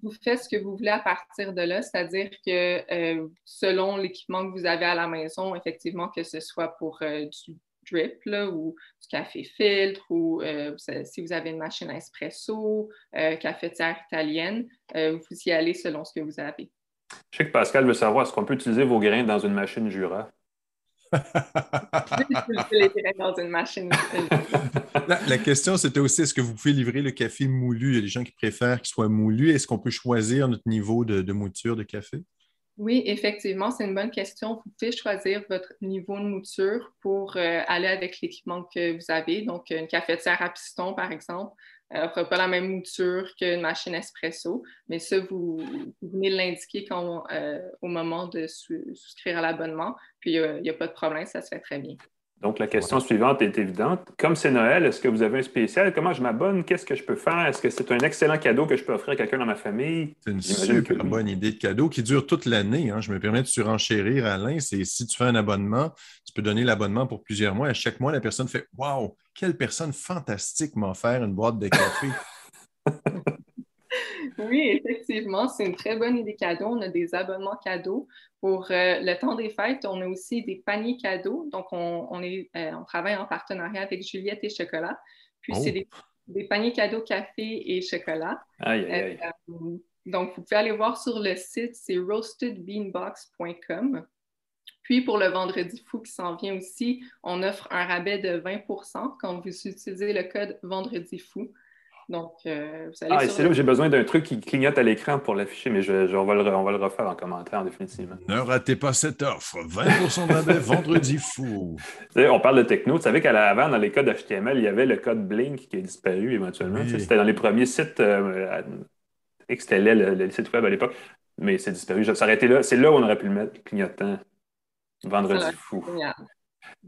[SPEAKER 3] Vous faites ce que vous voulez à partir de là, c'est-à-dire que euh, selon l'équipement que vous avez à la maison, effectivement, que ce soit pour euh, du drip ou du café filtre ou euh, si vous avez une machine à espresso, euh, cafetière italienne, euh, vous y allez selon ce que vous avez.
[SPEAKER 1] Je sais que Pascal veut savoir, est-ce qu'on peut utiliser vos grains dans une machine Jura?
[SPEAKER 3] les grains dans une machine.
[SPEAKER 2] la, la, question, c'était aussi est-ce que vous pouvez livrer le café moulu? Il y a des gens qui préfèrent qu'il soit moulu. Est-ce qu'on peut choisir notre niveau de mouture de café?
[SPEAKER 3] Oui, effectivement, c'est une bonne question. Vous pouvez choisir votre niveau de mouture pour euh, aller avec l'équipement que vous avez. Donc, une cafetière à piston, par exemple, n'offre pas la même mouture qu'une machine espresso, mais ça, vous, venez l'indiquer euh, au moment de souscrire à l'abonnement, puis il n'y a, pas de problème, ça se fait très bien.
[SPEAKER 1] Donc, la question suivante est évidente. Comme c'est Noël, est-ce que vous avez un spécial? Comment je m'abonne? Qu'est-ce que je peux faire? Est-ce que c'est un excellent cadeau que je peux offrir à quelqu'un dans ma famille?
[SPEAKER 2] C'est une super bonne idée de cadeau qui dure toute l'année. Hein. Je me permets de surenchérir, Alain. C'est si tu fais un abonnement, tu peux donner l'abonnement pour plusieurs mois. À chaque mois, la personne fait Waouh, quelle personne fantastique m'a offert une boîte de café.
[SPEAKER 3] Oui, effectivement, c'est une très bonne idée cadeau. On a des abonnements cadeaux. Pour euh, le temps des fêtes, on a aussi des paniers cadeaux. Donc, on, est, euh, on travaille en partenariat avec Juliette et Chocolat. Puis, c'est oh. des, paniers cadeaux café et chocolat.
[SPEAKER 1] Euh,
[SPEAKER 3] donc, vous pouvez aller voir sur le site, c'est roastedbeanbox.com. Puis, pour le vendredi fou qui s'en vient aussi, on offre un rabais de 20% quand vous utilisez le code vendredi fou. Donc, euh, vous allez
[SPEAKER 1] ah, c'est là où j'ai besoin d'un truc qui clignote à l'écran pour l'afficher, mais je, on, va le, refaire en commentaire, définitivement.
[SPEAKER 2] Ne ratez pas cette offre. 20 de rabais vendredi fou.
[SPEAKER 1] on parle de techno. Tu savais qu'à l'avant, dans les codes HTML, il y avait le code Blink qui est disparu éventuellement. C'était dans les premiers sites. Euh, c'était le, le, site web à l'époque, mais c'est disparu. Ça là. C'est là où on aurait pu le mettre, clignotant. Vendredi fou.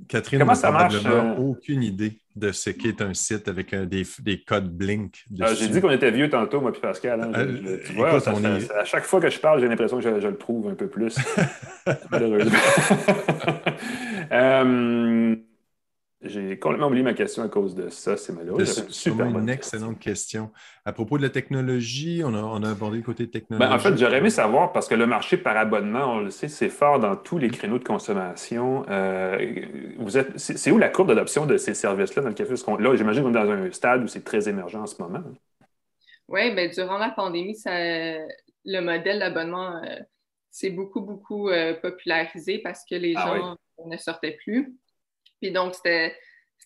[SPEAKER 2] Catherine n'a probablement euh? aucune idée de ce qu'est un site avec des, codes Blink.
[SPEAKER 1] Ah, j'ai dit qu'on était vieux tantôt, moi et Pascal. Hein. Euh, tu vois, à chaque fois que je parle, j'ai l'impression que je, le prouve un peu plus. Malheureusement. Euh, j'ai complètement oublié ma question à cause de ça, c'est malheureux.
[SPEAKER 2] C'est une excellente question. À propos de la technologie, on a, abordé le côté technologique.
[SPEAKER 1] Ben, en fait, j'aurais aimé savoir, parce que le marché par abonnement, on le sait, c'est fort dans tous les créneaux de consommation. Euh, c'est où la courbe d'adoption de ces services-là dans le café? Là, j'imagine qu'on est dans un stade où c'est très émergent en ce moment.
[SPEAKER 3] Oui, bien, durant la pandémie, le modèle d'abonnement euh, s'est beaucoup, beaucoup euh, popularisé parce que les ah gens ne sortaient plus. Puis donc, c'était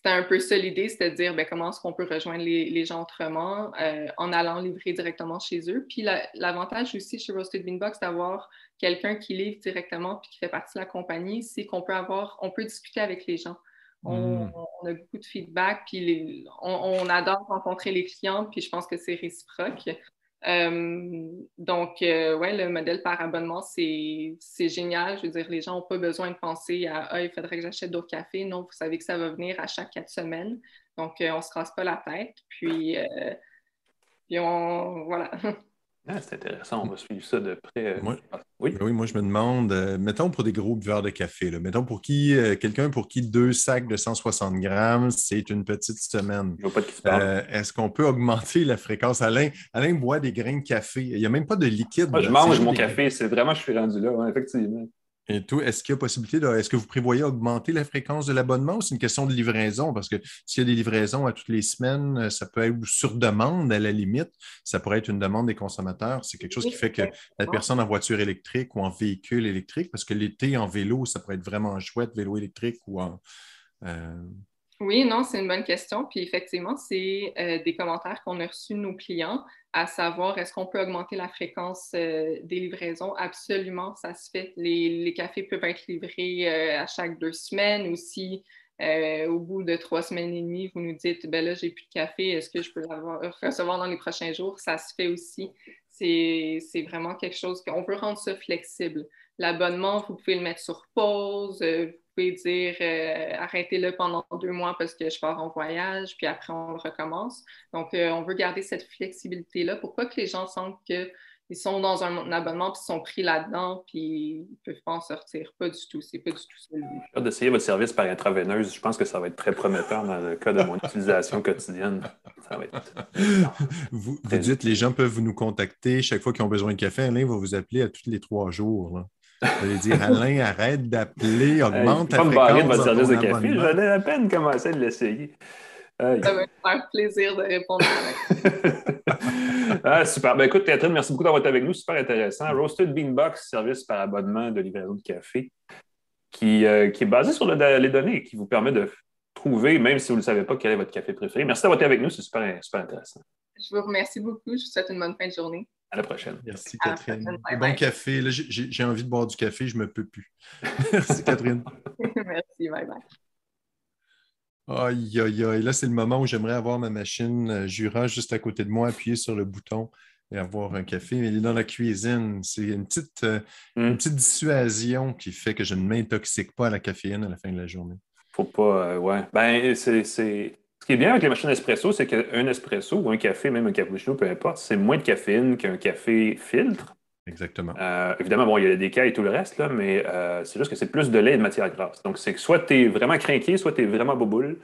[SPEAKER 3] c'était un peu ça l'idée, c'était de dire ben, comment est-ce qu'on peut rejoindre les, gens autrement euh, en allant livrer directement chez eux. Puis l'avantage aussi chez Roasted Beanbox d'avoir quelqu'un qui livre directement puis qui fait partie de la compagnie, c'est qu'on peut avoir, on peut discuter avec les gens. On, hmm. a beaucoup de feedback, puis on, adore rencontrer les clients, puis je pense que c'est réciproque. Euh, donc, euh, ouais, le modèle par abonnement, c'est génial. Je veux dire, les gens n'ont pas besoin de penser à Ah, il faudrait que j'achète d'autres cafés. Non, vous savez que ça va venir à chaque quatre semaines. Donc, euh, on ne se casse pas la tête. Puis, puis on. Voilà.
[SPEAKER 1] Ah, c'est intéressant, on va suivre ça de près.
[SPEAKER 2] Moi, oui? Ben oui, moi je me demande, mettons pour des gros buveurs de café, là, mettons pour qui, quelqu'un pour qui deux sacs de 160 grammes, c'est une petite semaine. Est-ce qu'on peut augmenter la fréquence? Alain, Alain boit des grains de café. Il n'y a même pas de liquide.
[SPEAKER 1] Moi, je mange mon café, c'est vraiment, je suis rendu là, effectivement.
[SPEAKER 2] Et tout, est-ce qu'il y a possibilité de, est-ce que vous prévoyez augmenter la fréquence de l'abonnement ou c'est une question de livraison? Parce que s'il y a des livraisons à toutes les semaines, euh, ça peut être sur demande à la limite. Ça pourrait être une demande des consommateurs. C'est quelque chose qui fait que la personne en voiture électrique ou en véhicule électrique, parce que l'été en vélo, ça pourrait être vraiment chouette, vélo électrique ou en.
[SPEAKER 3] Euh, oui, non, c'est une bonne question. Puis effectivement, c'est euh, des commentaires qu'on a reçus de nos clients, à savoir est-ce qu'on peut augmenter la fréquence euh, des livraisons? Absolument, ça se fait. Les, cafés peuvent être livrés euh, à chaque deux semaines ou si au bout de trois semaines et demie, vous nous dites ben là, j'ai plus de café, est-ce que je peux le recevoir dans les prochains jours? Ça se fait aussi. C'est vraiment quelque chose qu'on veut rendre ça flexible. L'abonnement, vous pouvez le mettre sur pause, pouvez dire euh, arrêtez-le pendant deux mois parce que je pars en voyage, puis après on recommence. Donc, euh, on veut garder cette flexibilité-là pour pas que les gens sentent qu'ils sont dans un, abonnement puis sont pris là-dedans puis ils peuvent pas en sortir. Pas du tout. C'est pas du tout ça.
[SPEAKER 1] J'ai d'essayer votre service par intraveineuse. Je pense que ça va être très prometteur dans le cas de mon utilisation quotidienne. Ça va être...
[SPEAKER 2] vous, vous dites les gens peuvent nous contacter chaque fois qu'ils ont besoin de café. Alain va vous appeler à tous les trois jours. Là. Vous allez dire, Alain, arrête d'appeler, augmente ta fréquence. Pas me de votre service de café,
[SPEAKER 1] j'allais à peine commencer de l'essayer.
[SPEAKER 3] Ça va me faire plaisir de répondre.
[SPEAKER 1] ah, super. Ben, écoute, Catherine, merci beaucoup d'avoir été avec nous. Super intéressant. Roasted Beanbox, service par abonnement de livraison de café, qui, euh, qui est basé sur les données, qui vous permet de trouver, même si vous ne savez pas, quel est votre café préféré. Merci d'avoir été avec nous. C'est super, super intéressant.
[SPEAKER 3] Je vous remercie beaucoup. Je vous souhaite une bonne fin de journée.
[SPEAKER 1] À la prochaine.
[SPEAKER 2] Merci, Catherine. bon café. j'ai envie de boire du café, je ne me peux plus. Merci, Catherine.
[SPEAKER 3] Merci, bye bye.
[SPEAKER 2] Aïe, aïe, aïe. Là, c'est le moment où j'aimerais avoir ma machine euh, Jura juste à côté de moi, appuyer sur le bouton et avoir un café. Mais il est dans la cuisine. C'est une petite, euh, hmm. une petite dissuasion qui fait que je ne m'intoxique pas à la caféine à la fin de la journée.
[SPEAKER 1] Faut pas, euh, ouais. Ben, c'est ce qui est bien avec les machines espresso, c'est qu'un espresso ou un café, même un cappuccino, peu importe, c'est moins de caféine qu'un café filtre.
[SPEAKER 2] Exactement.
[SPEAKER 1] Euh, évidemment, bon, il y a des cas et tout le reste, là, mais euh, c'est juste que c'est plus de lait et de matière grasse. Donc, c'est que soit tu es vraiment craqué, soit tu es vraiment boboule.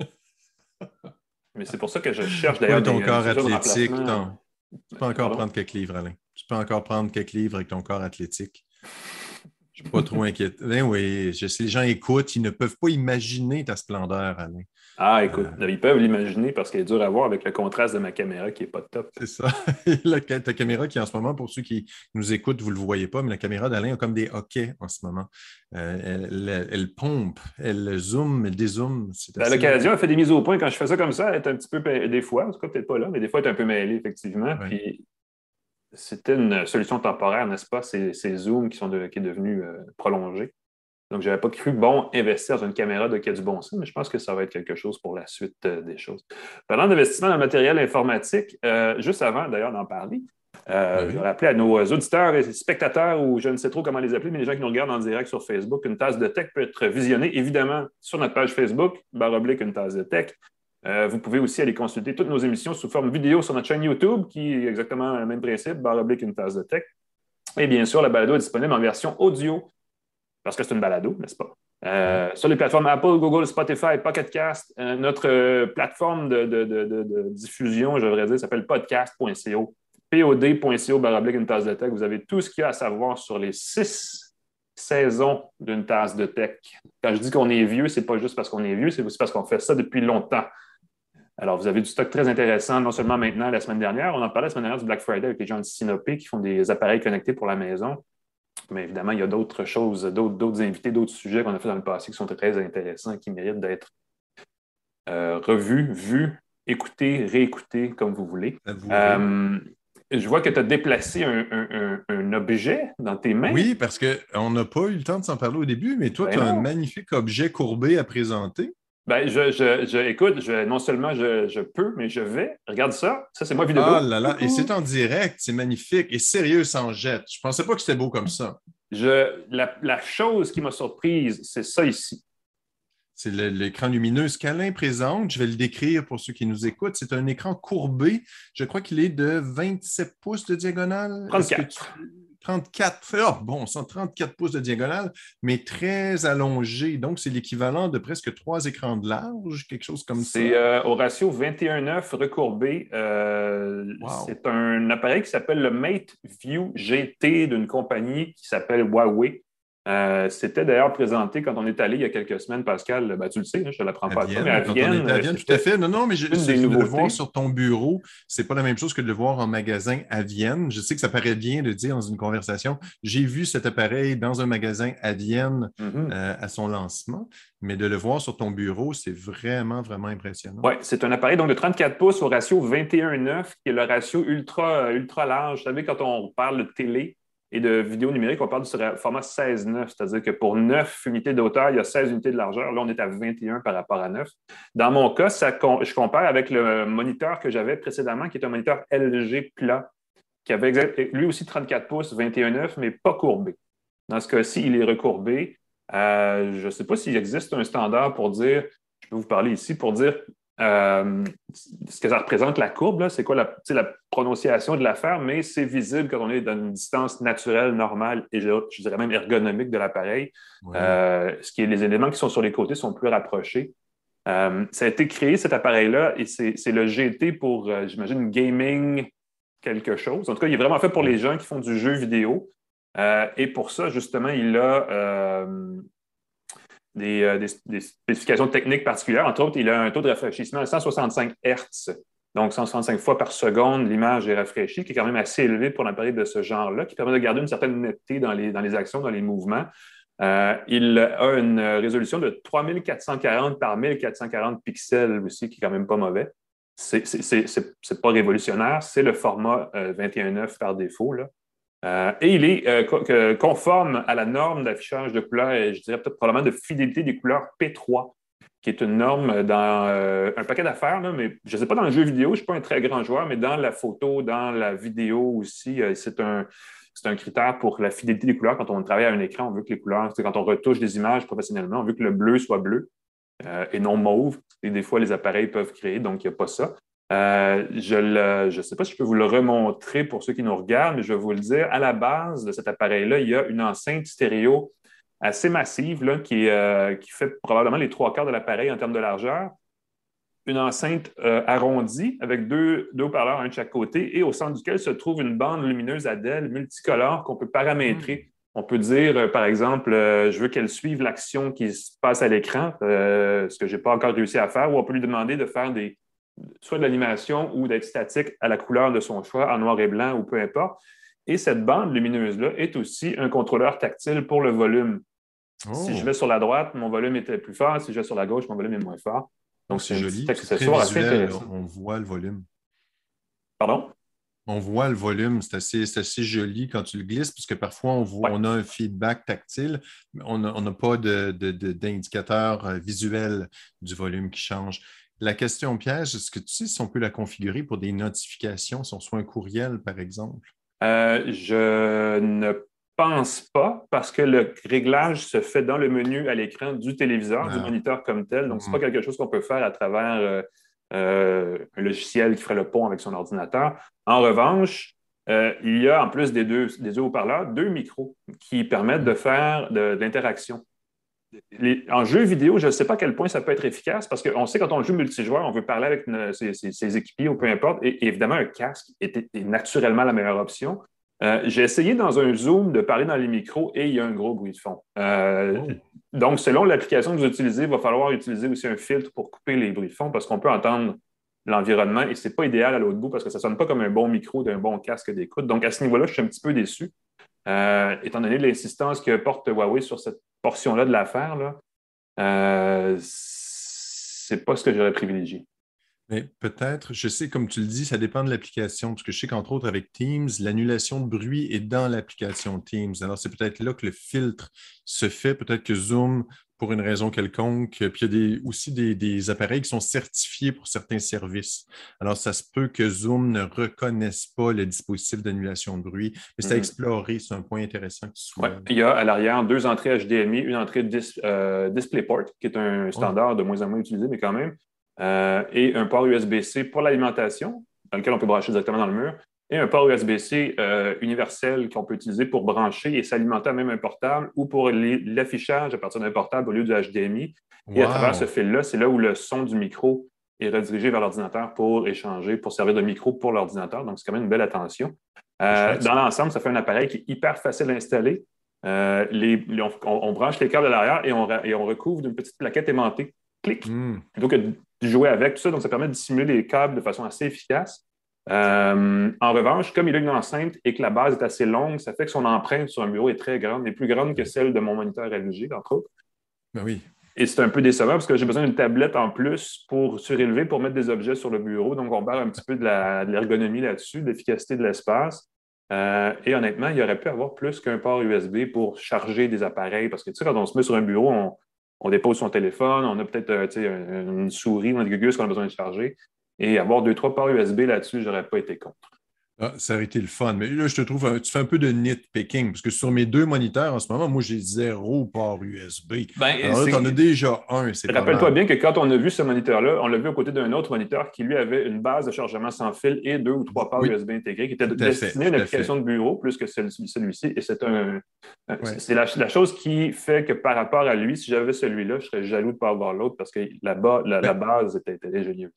[SPEAKER 1] mais c'est pour ça que je cherche d'ailleurs.
[SPEAKER 2] ton corps athlétique. Tu peux encore prendre quelques livres, Alain. Tu peux encore prendre quelques livres avec ton corps athlétique. Je ne suis pas trop inquiète. Ben oui, je sais, les gens écoutent, ils ne peuvent pas imaginer ta splendeur, Alain.
[SPEAKER 1] Ah, écoute, euh, ils peuvent l'imaginer parce qu'elle est dure à voir avec le contraste de ma caméra qui n'est pas top.
[SPEAKER 2] C'est ça. ta caméra qui, en ce moment, pour ceux qui nous écoutent, vous ne le voyez pas, mais la caméra d'Alain a comme des hockey en ce moment. Euh, elle, pompe, elle zoome, elle dézoome.
[SPEAKER 1] À l'occasion, elle fait des mises au point. Quand je fais ça comme ça, elle est un petit peu, des fois, en tout cas, peut-être pas là, mais des fois, elle est un peu mêlée, effectivement. Puis c'était une solution temporaire, n'est-ce pas? Ces, zooms qui sont qui est devenu euh, prolongés. Donc, je n'avais pas cru bon investir dans une caméra de qui a du bon sens, mais je pense que ça va être quelque chose pour la suite euh, des choses. Parlant d'investissement dans le matériel informatique, euh, juste avant d'ailleurs d'en parler, euh, je vais rappeler à nos auditeurs et spectateurs, ou je ne sais trop comment les appeler, mais les gens qui nous regardent en direct sur Facebook, une tasse de tech peut être visionnée évidemment sur notre page Facebook, barre oblique une tasse de tech. vous pouvez aussi aller consulter toutes nos émissions sous forme vidéo sur notre chaîne YouTube, qui est exactement le même principe, barre oblique une tasse de tech. Et bien sûr, la balado est disponible en version audio parce que c'est une balado, n'est-ce pas? Euh, sur les plateformes Apple, Google, Spotify, Pocket Cast, euh, notre euh, plateforme de, diffusion, je devrais dire, s'appelle podcast.co. pod.co baroblique une tasse de tech. Vous avez tout ce qu'il y a à savoir sur les six saisons d'une tasse de tech. Quand je dis qu'on est vieux, ce n'est pas juste parce qu'on est vieux, c'est aussi parce qu'on fait ça depuis longtemps. Alors, vous avez du stock très intéressant, non seulement maintenant, la semaine dernière, on en parlait la semaine dernière du Black Friday avec les gens de Sinopé qui font des appareils connectés pour la maison. Mais évidemment, il y a d'autres choses, d'autres invités, d'autres sujets qu'on a fait dans le passé qui sont très intéressants et qui méritent d'être revu, vu, écouté, réécouté, comme vous voulez. je vois que tu as déplacé un, objet dans tes mains.
[SPEAKER 2] Oui, parce qu'on n'a pas eu le temps de s'en parler au début, mais toi, ben tu as un magnifique objet courbé à présenter.
[SPEAKER 1] Ben, je, je, écoute, je, non seulement je, peux, mais je vais. Regarde ça. Ça, c'est moi vidéo.
[SPEAKER 2] Ah là là, et c'est en direct, c'est magnifique. Et sérieux, sans jette. Je pensais pas que c'était beau comme ça.
[SPEAKER 1] Je, la, chose qui m'a surprise, c'est ça ici.
[SPEAKER 2] C'est l'écran lumineux qu'Alain présente. Je vais le décrire pour ceux qui nous écoutent. C'est un écran courbé. Je crois qu'il est de 27 pouces de diagonale.
[SPEAKER 1] 34.
[SPEAKER 2] 34, oh, bon, 134 pouces de diagonale, mais très allongé. Donc, c'est l'équivalent de presque trois écrans de large, quelque chose comme ça.
[SPEAKER 1] C'est euh, au ratio 21-9 recourbé. Euh, c'est un appareil qui s'appelle le Mate View GT d'une compagnie qui s'appelle Huawei. Euh, c'était d'ailleurs présenté quand on est allé il y a quelques semaines, Pascal. Ben, tu le sais, je ne te l'apprends pas.
[SPEAKER 2] Vienne, mais à Vienne, à Vienne tout à fait. Non, non, mais je, de le voir sur ton bureau, c'est pas la même chose que de le voir en magasin à Vienne. Je sais que ça paraît bien de dire dans une conversation, j'ai vu cet appareil dans un magasin à Vienne mm-hmm. euh, à son lancement, mais de le voir sur ton bureau, c'est vraiment, vraiment impressionnant.
[SPEAKER 1] Oui, c'est un appareil donc, de 34 pouces au ratio 21-9, qui est le ratio ultra, ultra large. Vous savez, quand on parle de télé, et de vidéo numérique, on parle du format 16-9, c'est-à-dire que pour 9 unités d'auteur, il y a 16 unités de largeur. Là, on est à 21 par rapport à 9. Dans mon cas, je compare avec le moniteur que j'avais précédemment, qui est un moniteur LG plat, qui avait lui aussi 34 pouces, 21-9, mais pas courbé. Dans ce cas-ci, il est recourbé. Euh, je ne sais pas s'il existe un standard pour dire, je peux vous parler ici, pour dire euh, ce que ça représente la courbe, c'est quoi la, la, prononciation de l'affaire, mais c'est visible quand on est dans une distance naturelle, normale et je, dirais même ergonomique de l'appareil. Euh, ce qui est les éléments qui sont sur les côtés sont plus rapprochés. Euh, ça a été créé, cet appareil-là, et c'est le GT pour, j'imagine, gaming quelque chose. En tout cas, il est vraiment fait pour les gens qui font du jeu vidéo. et pour ça, justement, il a euh, des, spécifications techniques particulières. Entre autres, il a un taux de rafraîchissement à 165 Hz. Donc, 165 fois par seconde, l'image est rafraîchie, qui est quand même assez élevé pour un appareil de ce genre-là, qui permet de garder une certaine netteté dans les, dans les actions, dans les mouvements. Euh, il a une résolution de 3440 par 1440 pixels aussi, qui est quand même pas mauvais. C'est pas révolutionnaire, c'est le format 21.9 euh, par défaut. Là. Euh, et il est euh, conforme à la norme d'affichage de couleurs, et je dirais peut-être probablement de fidélité des couleurs P3, qui est une norme dans euh, un paquet d'affaires, mais je ne sais pas dans le jeu vidéo, je ne suis pas un très grand joueur, mais dans la photo, dans la vidéo aussi, c'est un, un critère pour la fidélité des couleurs. Quand on travaille à un écran, on veut que les couleurs, quand on retouche des images professionnellement, on veut que le bleu soit bleu et non mauve. Et des fois, les appareils peuvent créer, donc il n'y a pas ça. Euh, je ne sais pas si je peux vous le remontrer pour ceux qui nous regardent, mais je vais vous le dire. À la base de cet appareil-là, il y a une enceinte stéréo assez massive là, qui, euh, fait probablement les trois quarts de l'appareil en termes de largeur. Une enceinte euh, arrondie avec deux, haut-parleurs, un de chaque côté, et au centre duquel se trouve une bande lumineuse Adèle multicolore qu'on peut paramétrer. On peut dire, par exemple, je veux qu'elle suive l'action qui se passe à l'écran, ce que je n'ai pas encore réussi à faire, ou on peut lui demander de faire des, soit de l'animation ou d'être statique à la couleur de son choix, en noir et blanc ou peu importe. Et cette bande lumineuse-là est aussi un contrôleur tactile pour le volume. Si je oh. vais sur la droite, mon volume est plus fort. Si je vais sur la gauche, mon volume est moins fort.
[SPEAKER 2] Donc, c'est joli. C'est On voit le volume.
[SPEAKER 1] Pardon?
[SPEAKER 2] On voit le volume, c'est assez, joli quand tu le glisses, puisque parfois on, voit, on a un feedback tactile, mais on n'a pas d'indicateur euh, visuel du volume qui change. La question piège, est-ce que tu sais si on peut la configurer pour des notifications, si on reçoit un courriel, par exemple?
[SPEAKER 1] Euh, je ne pense pas parce que le réglage se fait dans le menu à l'écran du téléviseur, du ah. moniteur comme tel. Donc, ce n'est pas mm-hmm. quelque chose qu'on peut faire à travers euh, euh, un logiciel qui ferait le pont avec son ordinateur. En revanche, il y a en plus des deux, des deux haut-parleurs, deux micros qui permettent de faire de l'interaction en jeu vidéo, je ne sais pas à quel point ça peut être efficace parce qu'on sait quand on joue multijoueur, on veut parler avec ses, équipiers ou peu importe. Et, évidemment, un casque est, naturellement la meilleure option. Euh, j'ai essayé dans un Zoom de parler dans les micros et il y a un gros bruit de fond. Euh, oh. Donc, selon l'application que vous utilisez, il va falloir utiliser aussi un filtre pour couper les bruits de fond parce qu'on peut entendre l'environnement et ce n'est pas idéal à l'autre bout parce que ça ne sonne pas comme un bon micro d'un bon casque d'écoute. Donc, à ce niveau-là, je suis un petit peu déçu. Euh, étant donné l'insistance que porte Huawei sur cette portion-là de l'affaire, euh, c'est pas ce que j'aurais privilégié.
[SPEAKER 2] Mais peut-être, je sais, comme tu le dis, ça dépend de l'application, parce que je sais qu'entre autres, avec Teams, l'annulation de bruit est dans l'application Teams. Alors, c'est peut-être là que le filtre se fait. Peut-être que Zoom, pour une raison quelconque, puis il y a aussi des, appareils qui sont certifiés pour certains services. Alors, ça se peut que Zoom ne reconnaisse pas le dispositif d'annulation de bruit, mais c'est à mhm. explorer. C'est un point intéressant.
[SPEAKER 1] il y a à l'arrière deux entrées HDMI, une entrée euh, DisplayPort, qui est un standard de moins en moins utilisé, mais quand même. Euh, et un port USB-C pour l'alimentation, dans lequel on peut brancher directement dans le mur, et un port USB-C euh, universel qu'on peut utiliser pour brancher et s'alimenter à même un portable ou pour l'affichage à partir d'un portable au lieu du HDMI. Et à travers ce fil-là, c'est là où le son du micro est redirigé vers l'ordinateur pour échanger, pour servir de micro pour l'ordinateur. Donc, c'est quand même une belle attention. Euh, dans l'ensemble, ça fait un appareil qui est hyper facile à installer. on, branche les câbles à l'arrière et on, et on recouvre d'une petite plaquette aimantée. Clic. Hmm. Jouer avec, tout ça. Donc, ça permet de simuler les câbles de façon assez efficace. Euh, en revanche, comme il a une enceinte et que la base est assez longue, ça fait que son empreinte sur un bureau est très grande, est plus grande que celle de mon moniteur LG, entre autres.
[SPEAKER 2] Ben oui.
[SPEAKER 1] Et c'est un peu décevant parce que j'ai besoin d'une tablette en plus pour surélever, pour mettre des objets sur le bureau. Donc, on perd un petit peu de l'ergonomie là-dessus, de l'efficacité de l'espace. Euh, et honnêtement, il y aurait pu avoir plus qu'un port USB pour charger des appareils parce que, tu sais, quand on se met sur un bureau, on, on dépose son téléphone, on a peut-être euh, une souris, gugus qu'on a besoin de charger. Et avoir deux, trois ports USB là-dessus, je n'aurais pas été contre.
[SPEAKER 2] Ah, ça aurait été le fun. Mais là, je te trouve, tu fais un peu de nitpicking, parce que sur mes deux moniteurs en ce moment, moi, j'ai zéro port USB. Ben, Alors tu en as déjà un.
[SPEAKER 1] Rappelle-toi bien que quand on a vu ce moniteur-là, on l'a vu à côté d'un autre moniteur qui, lui, avait une base de chargement sans fil et deux ou trois ports USB intégrés, qui était destiné à une application de bureau plus que celui-ci. Et c'est un, c'est la, chose qui fait que par rapport à lui, si j'avais celui-là, je serais jaloux de ne pas avoir l'autre parce que la, la, ben base était, était ingénieuse.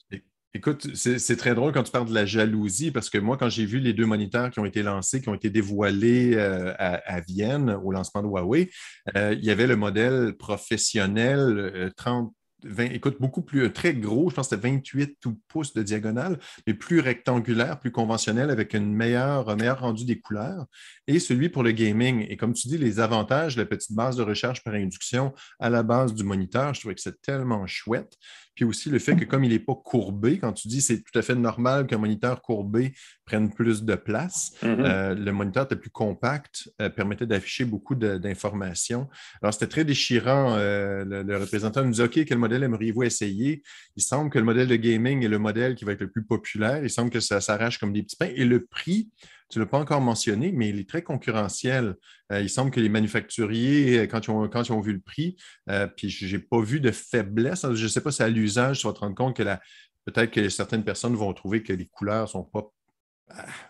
[SPEAKER 2] Écoute, c'est très drôle quand tu parles de la jalousie, parce que moi, quand j'ai vu les deux moniteurs qui ont été lancés, qui ont été dévoilés euh, à, Vienne au lancement de Huawei, euh, il y avait le modèle professionnel 30, euh, écoute, beaucoup plus, très gros, je pense que c'était 28 pouces de diagonale, mais plus rectangulaire, plus conventionnel, avec une meilleure, un meilleur rendu des couleurs, et celui pour le gaming. Et comme tu dis, les avantages, la petite base de recherche par induction à la base du moniteur, je trouvais que c'est tellement chouette. Puis aussi le fait que comme il n'est pas courbé, quand tu dis c'est tout à fait normal qu'un moniteur courbé prenne plus de place, mm-hmm. euh, le moniteur était plus compact, euh, permettait d'afficher beaucoup d'informations. Alors c'était très déchirant. Euh, le, représentant nous dit OK, quel modèle aimeriez-vous essayer? Il semble que le modèle de gaming est le modèle qui va être le plus populaire. Il semble que ça s'arrache comme des petits pains. Et le prix, tu ne l'as pas encore mentionné, mais il est très concurrentiel. Euh, il semble que les manufacturiers, euh, quand ils ont, quand ils ont vu le prix, euh, puis je n'ai pas vu de faiblesse. Je ne sais pas si à l'usage, tu vas te rendre compte que peut-être que certaines personnes vont trouver que les couleurs ne sont pas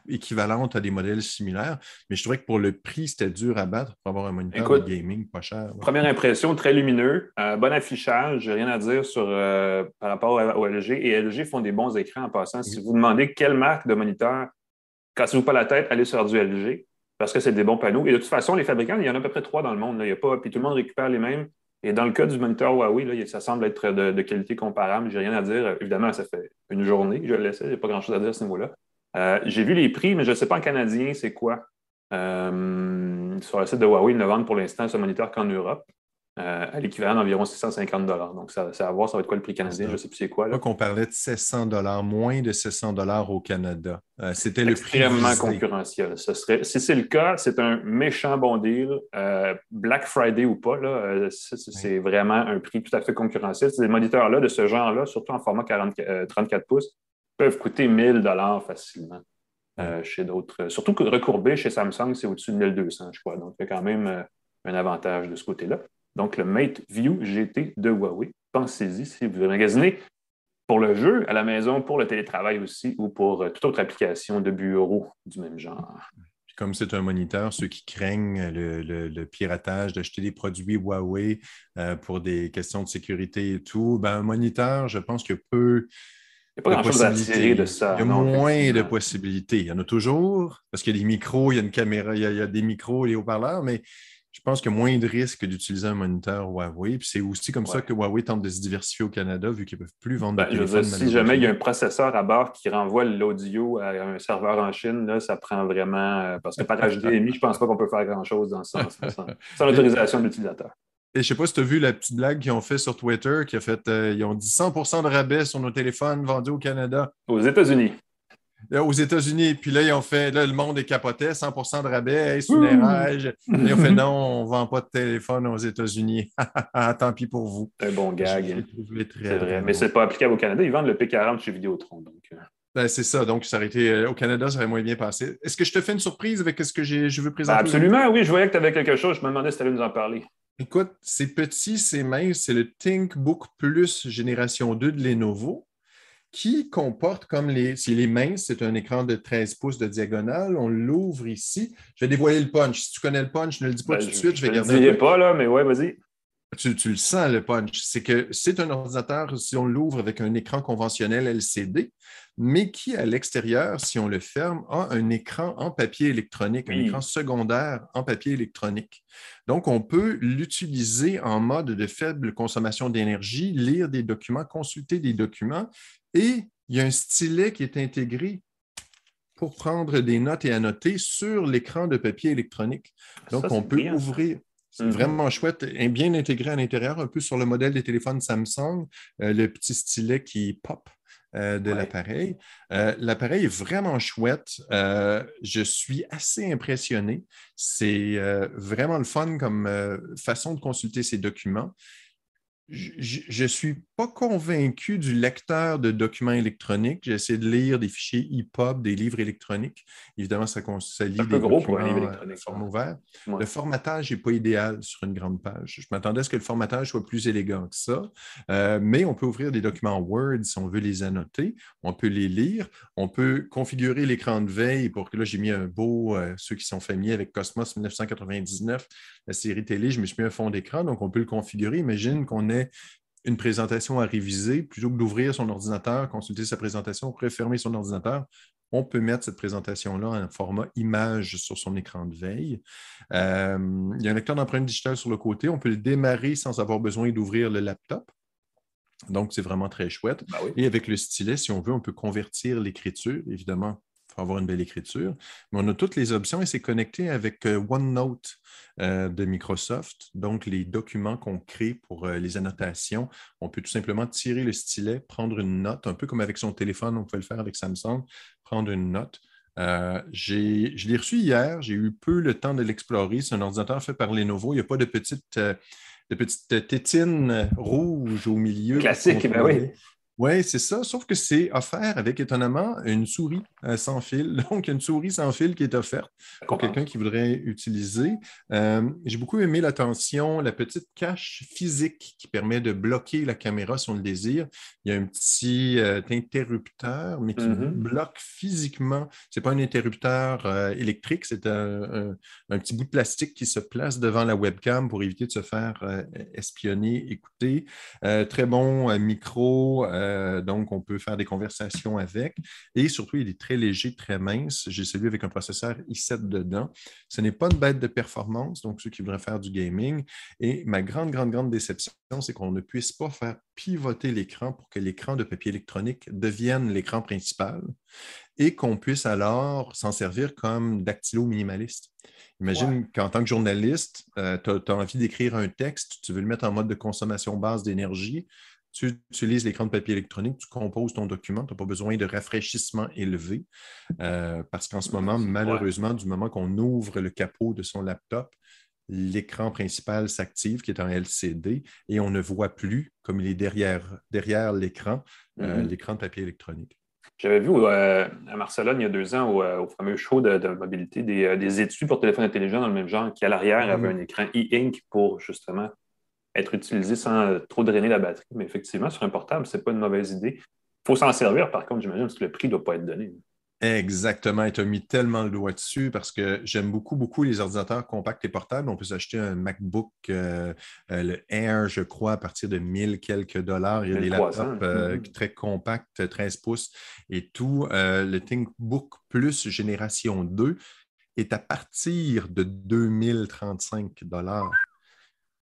[SPEAKER 2] équivalentes à des modèles similaires, mais je trouvais que pour le prix, c'était dur à battre pour avoir un moniteur de gaming pas cher.
[SPEAKER 1] Première impression, très lumineux, bon affichage, rien à dire sur, par rapport au LG. Et LG font des bons écrans en passant. Si vous demandez quelle marque de moniteur Cassez-vous pas la tête, allez sur du LG parce que c'est des bons panneaux. Et de toute façon, les fabricants, il y en a à peu près trois dans le monde. Il y a pas, puis tout le monde récupère les mêmes. Et dans le cas du moniteur Huawei, ça semble être de, qualité comparable. Je n'ai rien à dire. Évidemment, ça fait une journée que je le laissais. Je n'ai pas grand-chose à dire à ce niveau-là. Euh, j'ai vu les prix, mais je ne sais pas en canadien c'est quoi. Euh, sur le site de Huawei, ils ne vendent pour l'instant ce moniteur qu'en Europe. Euh, à l'équivalent d'environ 650 Donc, ça, à voir, ça va être quoi le prix canadien, je ne sais plus c'est quoi.
[SPEAKER 2] Là. qu'on parlait de 700 moins de 700 au Canada. Euh, c'était le
[SPEAKER 1] prix. Extrêmement concurrentiel. Ce serait, si c'est le cas, c'est un méchant bon deal. Euh, Black Friday ou pas, là, c'est vraiment un prix tout à fait concurrentiel. Ces moniteurs-là, de ce genre-là, surtout en format 34 pouces, peuvent coûter 1000 facilement. chez d'autres. Surtout que recourbé chez Samsung, c'est au-dessus de 1200, je crois. Donc, il y a quand même un avantage de ce côté-là donc le Mate View GT de Huawei. Pensez-y si vous magasinez pour le jeu, à la maison, pour le télétravail aussi, ou pour euh, toute autre application de bureau du même genre.
[SPEAKER 2] comme c'est un moniteur, ceux qui craignent le, piratage, d'acheter des produits Huawei euh, pour des questions de sécurité et tout, ben, un moniteur, je pense que peu.
[SPEAKER 1] Il n'y a pas grand-chose à tirer de ça.
[SPEAKER 2] Il y a moins de possibilités. Il y en a toujours, parce qu'il y a des micros, il y a une caméra, il y a, des micros, les haut-parleurs, mais je pense qu'il y a moins de risques d'utiliser un moniteur Huawei. Puis c'est aussi comme ça que Huawei tente de se diversifier au Canada, vu qu'ils ne peuvent plus vendre
[SPEAKER 1] de ben, Si jamais il y a un processeur à bord qui renvoie l'audio à un serveur en Chine, là, ça prend vraiment. Euh, parce que par HDMI, je ne pense pas qu'on peut faire grand-chose dans ce sens, sans, l'autorisation de l'utilisateur.
[SPEAKER 2] Et je sais pas si tu as vu la petite blague qu'ils ont fait sur Twitter, qui a fait, euh, ils ont dit 100% de rabais sur nos téléphones vendus au Canada.
[SPEAKER 1] Aux États-Unis.
[SPEAKER 2] Aux États-Unis. Puis là, ils ont fait, là, le monde est capoté, 100% de rabais, hey, c'est une érage. Ils ont fait, non, on ne vend pas de téléphone aux États-Unis. Tant pis pour vous.
[SPEAKER 1] C'est un bon gag. C'est vrai, mais ce n'est pas applicable au Canada. Ils vendent le P40 chez Vidéotron. Donc... Euh.
[SPEAKER 2] Ben, c'est ça. Donc, ça aurait été euh, au Canada, ça aurait moins bien passé. Est-ce que je te fais une surprise avec ce que je veux présenter? Ben,
[SPEAKER 1] absolument, oui. Je voyais que tu avais quelque chose. Je me demandais si tu allais nous en parler.
[SPEAKER 2] Écoute, c'est petit, c'est mince. C'est le ThinkBook Plus génération 2 de Lenovo qui comporte comme les. Si les mince, c'est un écran de 13 pouces de diagonale. On l'ouvre ici. Je vais dévoiler le punch. Si tu connais le punch, ne le dis pas ben, tout de suite. Je vais garder.
[SPEAKER 1] Ne pas, là, mais ouais, vas-y.
[SPEAKER 2] Tu, le sens, le punch. C'est que c'est un ordinateur, si on l'ouvre avec un écran conventionnel LCD, mais qui, à l'extérieur, si on le ferme, a un écran en papier électronique, un écran secondaire en papier électronique. Donc, on peut l'utiliser en mode de faible consommation d'énergie, lire des documents, consulter des documents, et il y a un stylet qui est intégré pour prendre des notes et annoter sur l'écran de papier électronique. Donc, on peut ouvrir. C'est mhm. vraiment chouette, bien intégré à l'intérieur, un peu sur le modèle des téléphones Samsung, euh, le petit stylet qui pop euh, de l'appareil. Euh, l'appareil est vraiment chouette. je suis assez impressionné. C'est vraiment le fun comme façon de consulter ces documents je suis pas convaincu du lecteur de documents électroniques. J'ai essayé de lire des fichiers EPUB, des livres électroniques. Évidemment, ça, ça lit des gros pour un livre électronique. forme ouverte. Le formatage n'est pas idéal sur une grande page. Je m'attendais à ce que le formatage soit plus élégant que ça, euh, mais on peut ouvrir des documents Word si on veut les annoter. On peut les lire. On peut configurer l'écran de veille pour que là, j'ai mis un beau, euh, ceux qui sont familiers avec Cosmos 1999, la série télé, je me suis mis un fond d'écran, donc on peut le configurer. Imagine qu'on ait une présentation à réviser, plutôt que d'ouvrir son ordinateur, consulter sa présentation, refermer son ordinateur, on peut mettre cette présentation-là en format image sur son écran de veille. Euh, il y a un lecteur d'empreinte digitale sur le côté. On peut le démarrer sans avoir besoin d'ouvrir le laptop. Donc, c'est vraiment très chouette. Ben Et avec le stylet, si on veut, on peut convertir l'écriture. Évidemment, faut avoir une belle écriture. Mais on a toutes les options et c'est connecté avec euh, OneNote euh, de Microsoft. Donc, les documents qu'on crée pour euh, les annotations, on peut tout simplement tirer le stylet, prendre une note, un peu comme avec son téléphone, on pouvait le faire avec Samsung, prendre une note. je l'ai reçu hier, j'ai eu peu le temps de l'explorer. C'est un ordinateur fait par Lenovo. Il n'y a pas de petite, de petite tétine rouge au milieu.
[SPEAKER 1] Classique, ben oui.
[SPEAKER 2] Oui, c'est ça, sauf que c'est offert avec étonnamment une souris euh, sans fil. Donc, il y a une souris sans fil qui est offerte pour quelqu'un qui voudrait utiliser. Euh, j'ai beaucoup aimé l'attention, la petite cache physique qui permet de bloquer la caméra si on le désire. Il y a un petit euh, interrupteur, mais qui mm-hmm. bloque physiquement. Ce n'est pas un interrupteur électrique, c'est un, petit bout de plastique qui se place devant la webcam pour éviter de se faire espionner, écouter. très bon micro. Euh, donc, on peut faire des conversations avec. Et surtout, il est très léger, très mince. J'ai celui avec un processeur i7 dedans. Ce n'est pas une bête de performance, donc ceux qui voudraient faire du gaming. Et ma grande, grande, grande déception, c'est qu'on ne puisse pas faire pivoter l'écran pour que l'écran de papier électronique devienne l'écran principal et qu'on puisse alors s'en servir comme dactylo minimaliste. Imagine qu'en tant que journaliste, euh, tu as, envie d'écrire un texte, tu veux le mettre en mode de consommation basse d'énergie tu utilises l'écran de papier électronique, tu composes ton document, tu n'as pas besoin de rafraîchissement élevé euh, parce qu'en ce moment, malheureusement, du moment qu'on ouvre le capot de son laptop, l'écran principal s'active, qui est en LCD, et on ne voit plus, comme il est derrière, derrière l'écran, euh, mm-hmm. l'écran de papier électronique.
[SPEAKER 1] J'avais vu euh, à Barcelone il y a deux ans au, fameux show de, mobilité des, des, études pour téléphone intelligent dans le même genre qui à l'arrière avait mm-hmm. un écran e-ink pour justement être utilisé sans euh, trop drainer la batterie. Mais effectivement, sur un portable, ce n'est pas une mauvaise idée. Il faut s'en servir, par contre, j'imagine, parce que le prix ne doit pas être donné.
[SPEAKER 2] Exactement. tu as mis tellement le doigt dessus parce que j'aime beaucoup, beaucoup les ordinateurs compacts et portables. On peut s'acheter un MacBook, euh, euh, le Air, je crois, à partir de 1000 quelques dollars. Il y a des laptops mm-hmm. très compacts, 13 pouces et tout. le ThinkBook Plus génération 2 est à partir de 2035 dollars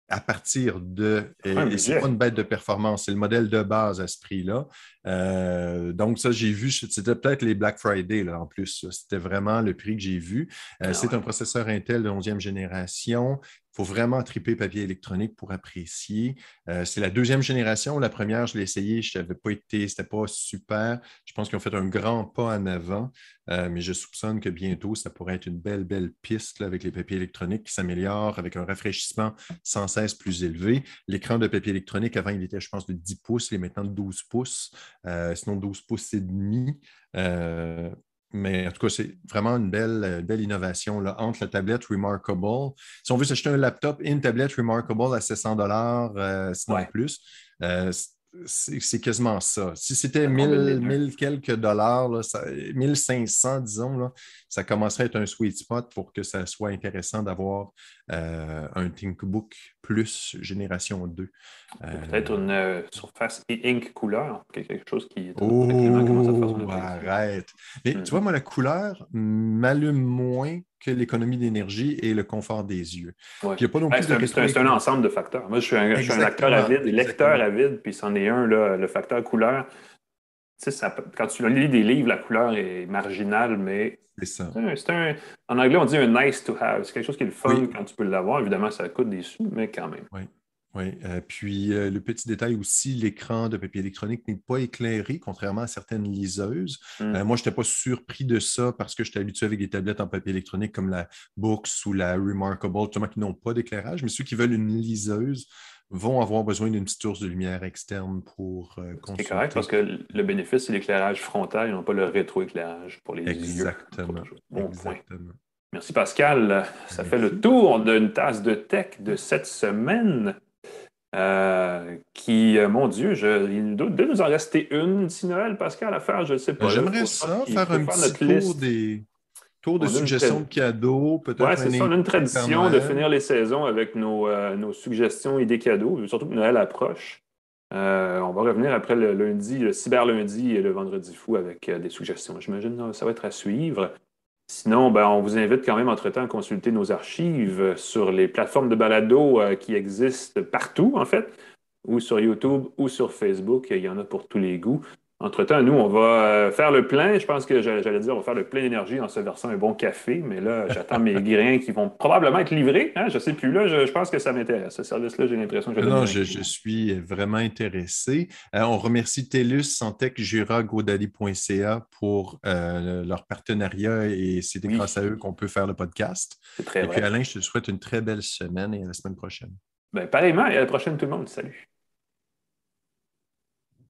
[SPEAKER 2] à partir de. Et, c'est pas une bête de performance, c'est le modèle de base à ce prix-là. Euh, donc, ça, j'ai vu, c'était peut-être les Black Friday là, en plus. C'était vraiment le prix que j'ai vu. Euh, ah c'est un processeur Intel de 11e génération faut vraiment triper papier électronique pour apprécier. Euh, c'est la deuxième génération. La première, je l'ai essayé, je n'avais pas été, c'était pas super. Je pense qu'ils ont fait un grand pas en avant, euh, mais je soupçonne que bientôt, ça pourrait être une belle, belle piste avec les papiers électroniques qui s'améliorent avec un rafraîchissement sans cesse plus élevé. L'écran de papier électronique, avant, il était, je pense, de 10 pouces, il est maintenant de 12 pouces, euh, sinon 12 pouces et demi. Mais en tout cas, c'est vraiment une belle, euh, belle innovation là, entre la tablette Remarkable. Si on veut s'acheter un laptop et une tablette Remarkable à 700 dollars, euh, sinon plus, euh, c'est quasiment ça. Si c'était 1000, quelques dollars, là, 1500, disons, là, ça commencerait à être un sweet spot pour que ça soit intéressant d'avoir euh, un ThinkBook Plus génération 2.
[SPEAKER 1] Peut-être une euh, surface e-ink couleur, quelque chose qui
[SPEAKER 2] oh, arrête. Mais tu vois, moi, la couleur m'allume moins que l'économie d'énergie et le confort des yeux.
[SPEAKER 1] c'est un, ensemble de facteurs. Moi, je suis un, je suis un acteur avide, lecteur avide, puis c'en est un, là, le facteur couleur. Ça, quand tu lis des livres, la couleur est marginale, mais
[SPEAKER 2] c'est
[SPEAKER 1] Un, en anglais, on dit un nice to have. C'est quelque chose qui est le fun quand tu peux l'avoir. Évidemment, ça coûte des sous, mais quand même.
[SPEAKER 2] Oui. Oui, euh, puis euh, le petit détail aussi, l'écran de papier électronique n'est pas éclairé, contrairement à certaines liseuses. Hmm. Euh, moi, je n'étais pas surpris de ça parce que j'étais habitué avec des tablettes en papier électronique comme la Books ou la Remarkable, justement, qui n'ont pas d'éclairage, mais ceux qui veulent une liseuse vont avoir besoin d'une petite source de lumière externe pour
[SPEAKER 1] consulter. C'est correct parce que le bénéfice, c'est l'éclairage frontal et non pas le rétroéclairage pour les
[SPEAKER 2] Exactement.
[SPEAKER 1] Bon Exactement. Merci Pascal. Ça fait le tour d'une tasse de tech de cette semaine. Euh, qui, euh, mon Dieu, je, il doit, nous en rester une d'ici Noël, Pascal, à faire, je ne sais pas.
[SPEAKER 2] J'aimerais ça, faire un petit tour des, tour de suggestions de cadeaux, peut-être.
[SPEAKER 1] Oui, c'est ça. On a une tradition de finir les saisons avec nos, euh, nos suggestions et des cadeaux, surtout que Noël approche. on va revenir après le lundi, le cyber lundi et le vendredi fou avec des suggestions. J'imagine que ça va être à suivre. Sinon, ben, on vous invite quand même entre-temps à consulter nos archives sur les plateformes de balado euh, qui existent partout, en fait, ou sur YouTube ou sur Facebook. Il y en a pour tous les goûts. Entre-temps, nous, on va euh, faire le plein. Je pense que j'allais dire, on va faire le plein d'énergie en se versant un bon café, mais là, j'attends mes grains qui vont probablement être livrés. Hein? Je ne sais plus. Là, je, pense que ça m'intéresse. Ce service-là, j'ai l'impression que
[SPEAKER 2] je Non, je, suis vraiment intéressé. Euh, on remercie TELUS, Santec, Jura, GoDaddy.ca pour euh, leur partenariat et c'est grâce à eux qu'on peut faire le podcast.
[SPEAKER 1] C'est très
[SPEAKER 2] Et puis, Alain, je te souhaite une très belle semaine et à la semaine prochaine.
[SPEAKER 1] Ben, pareillement, et à la prochaine, tout le monde. Salut.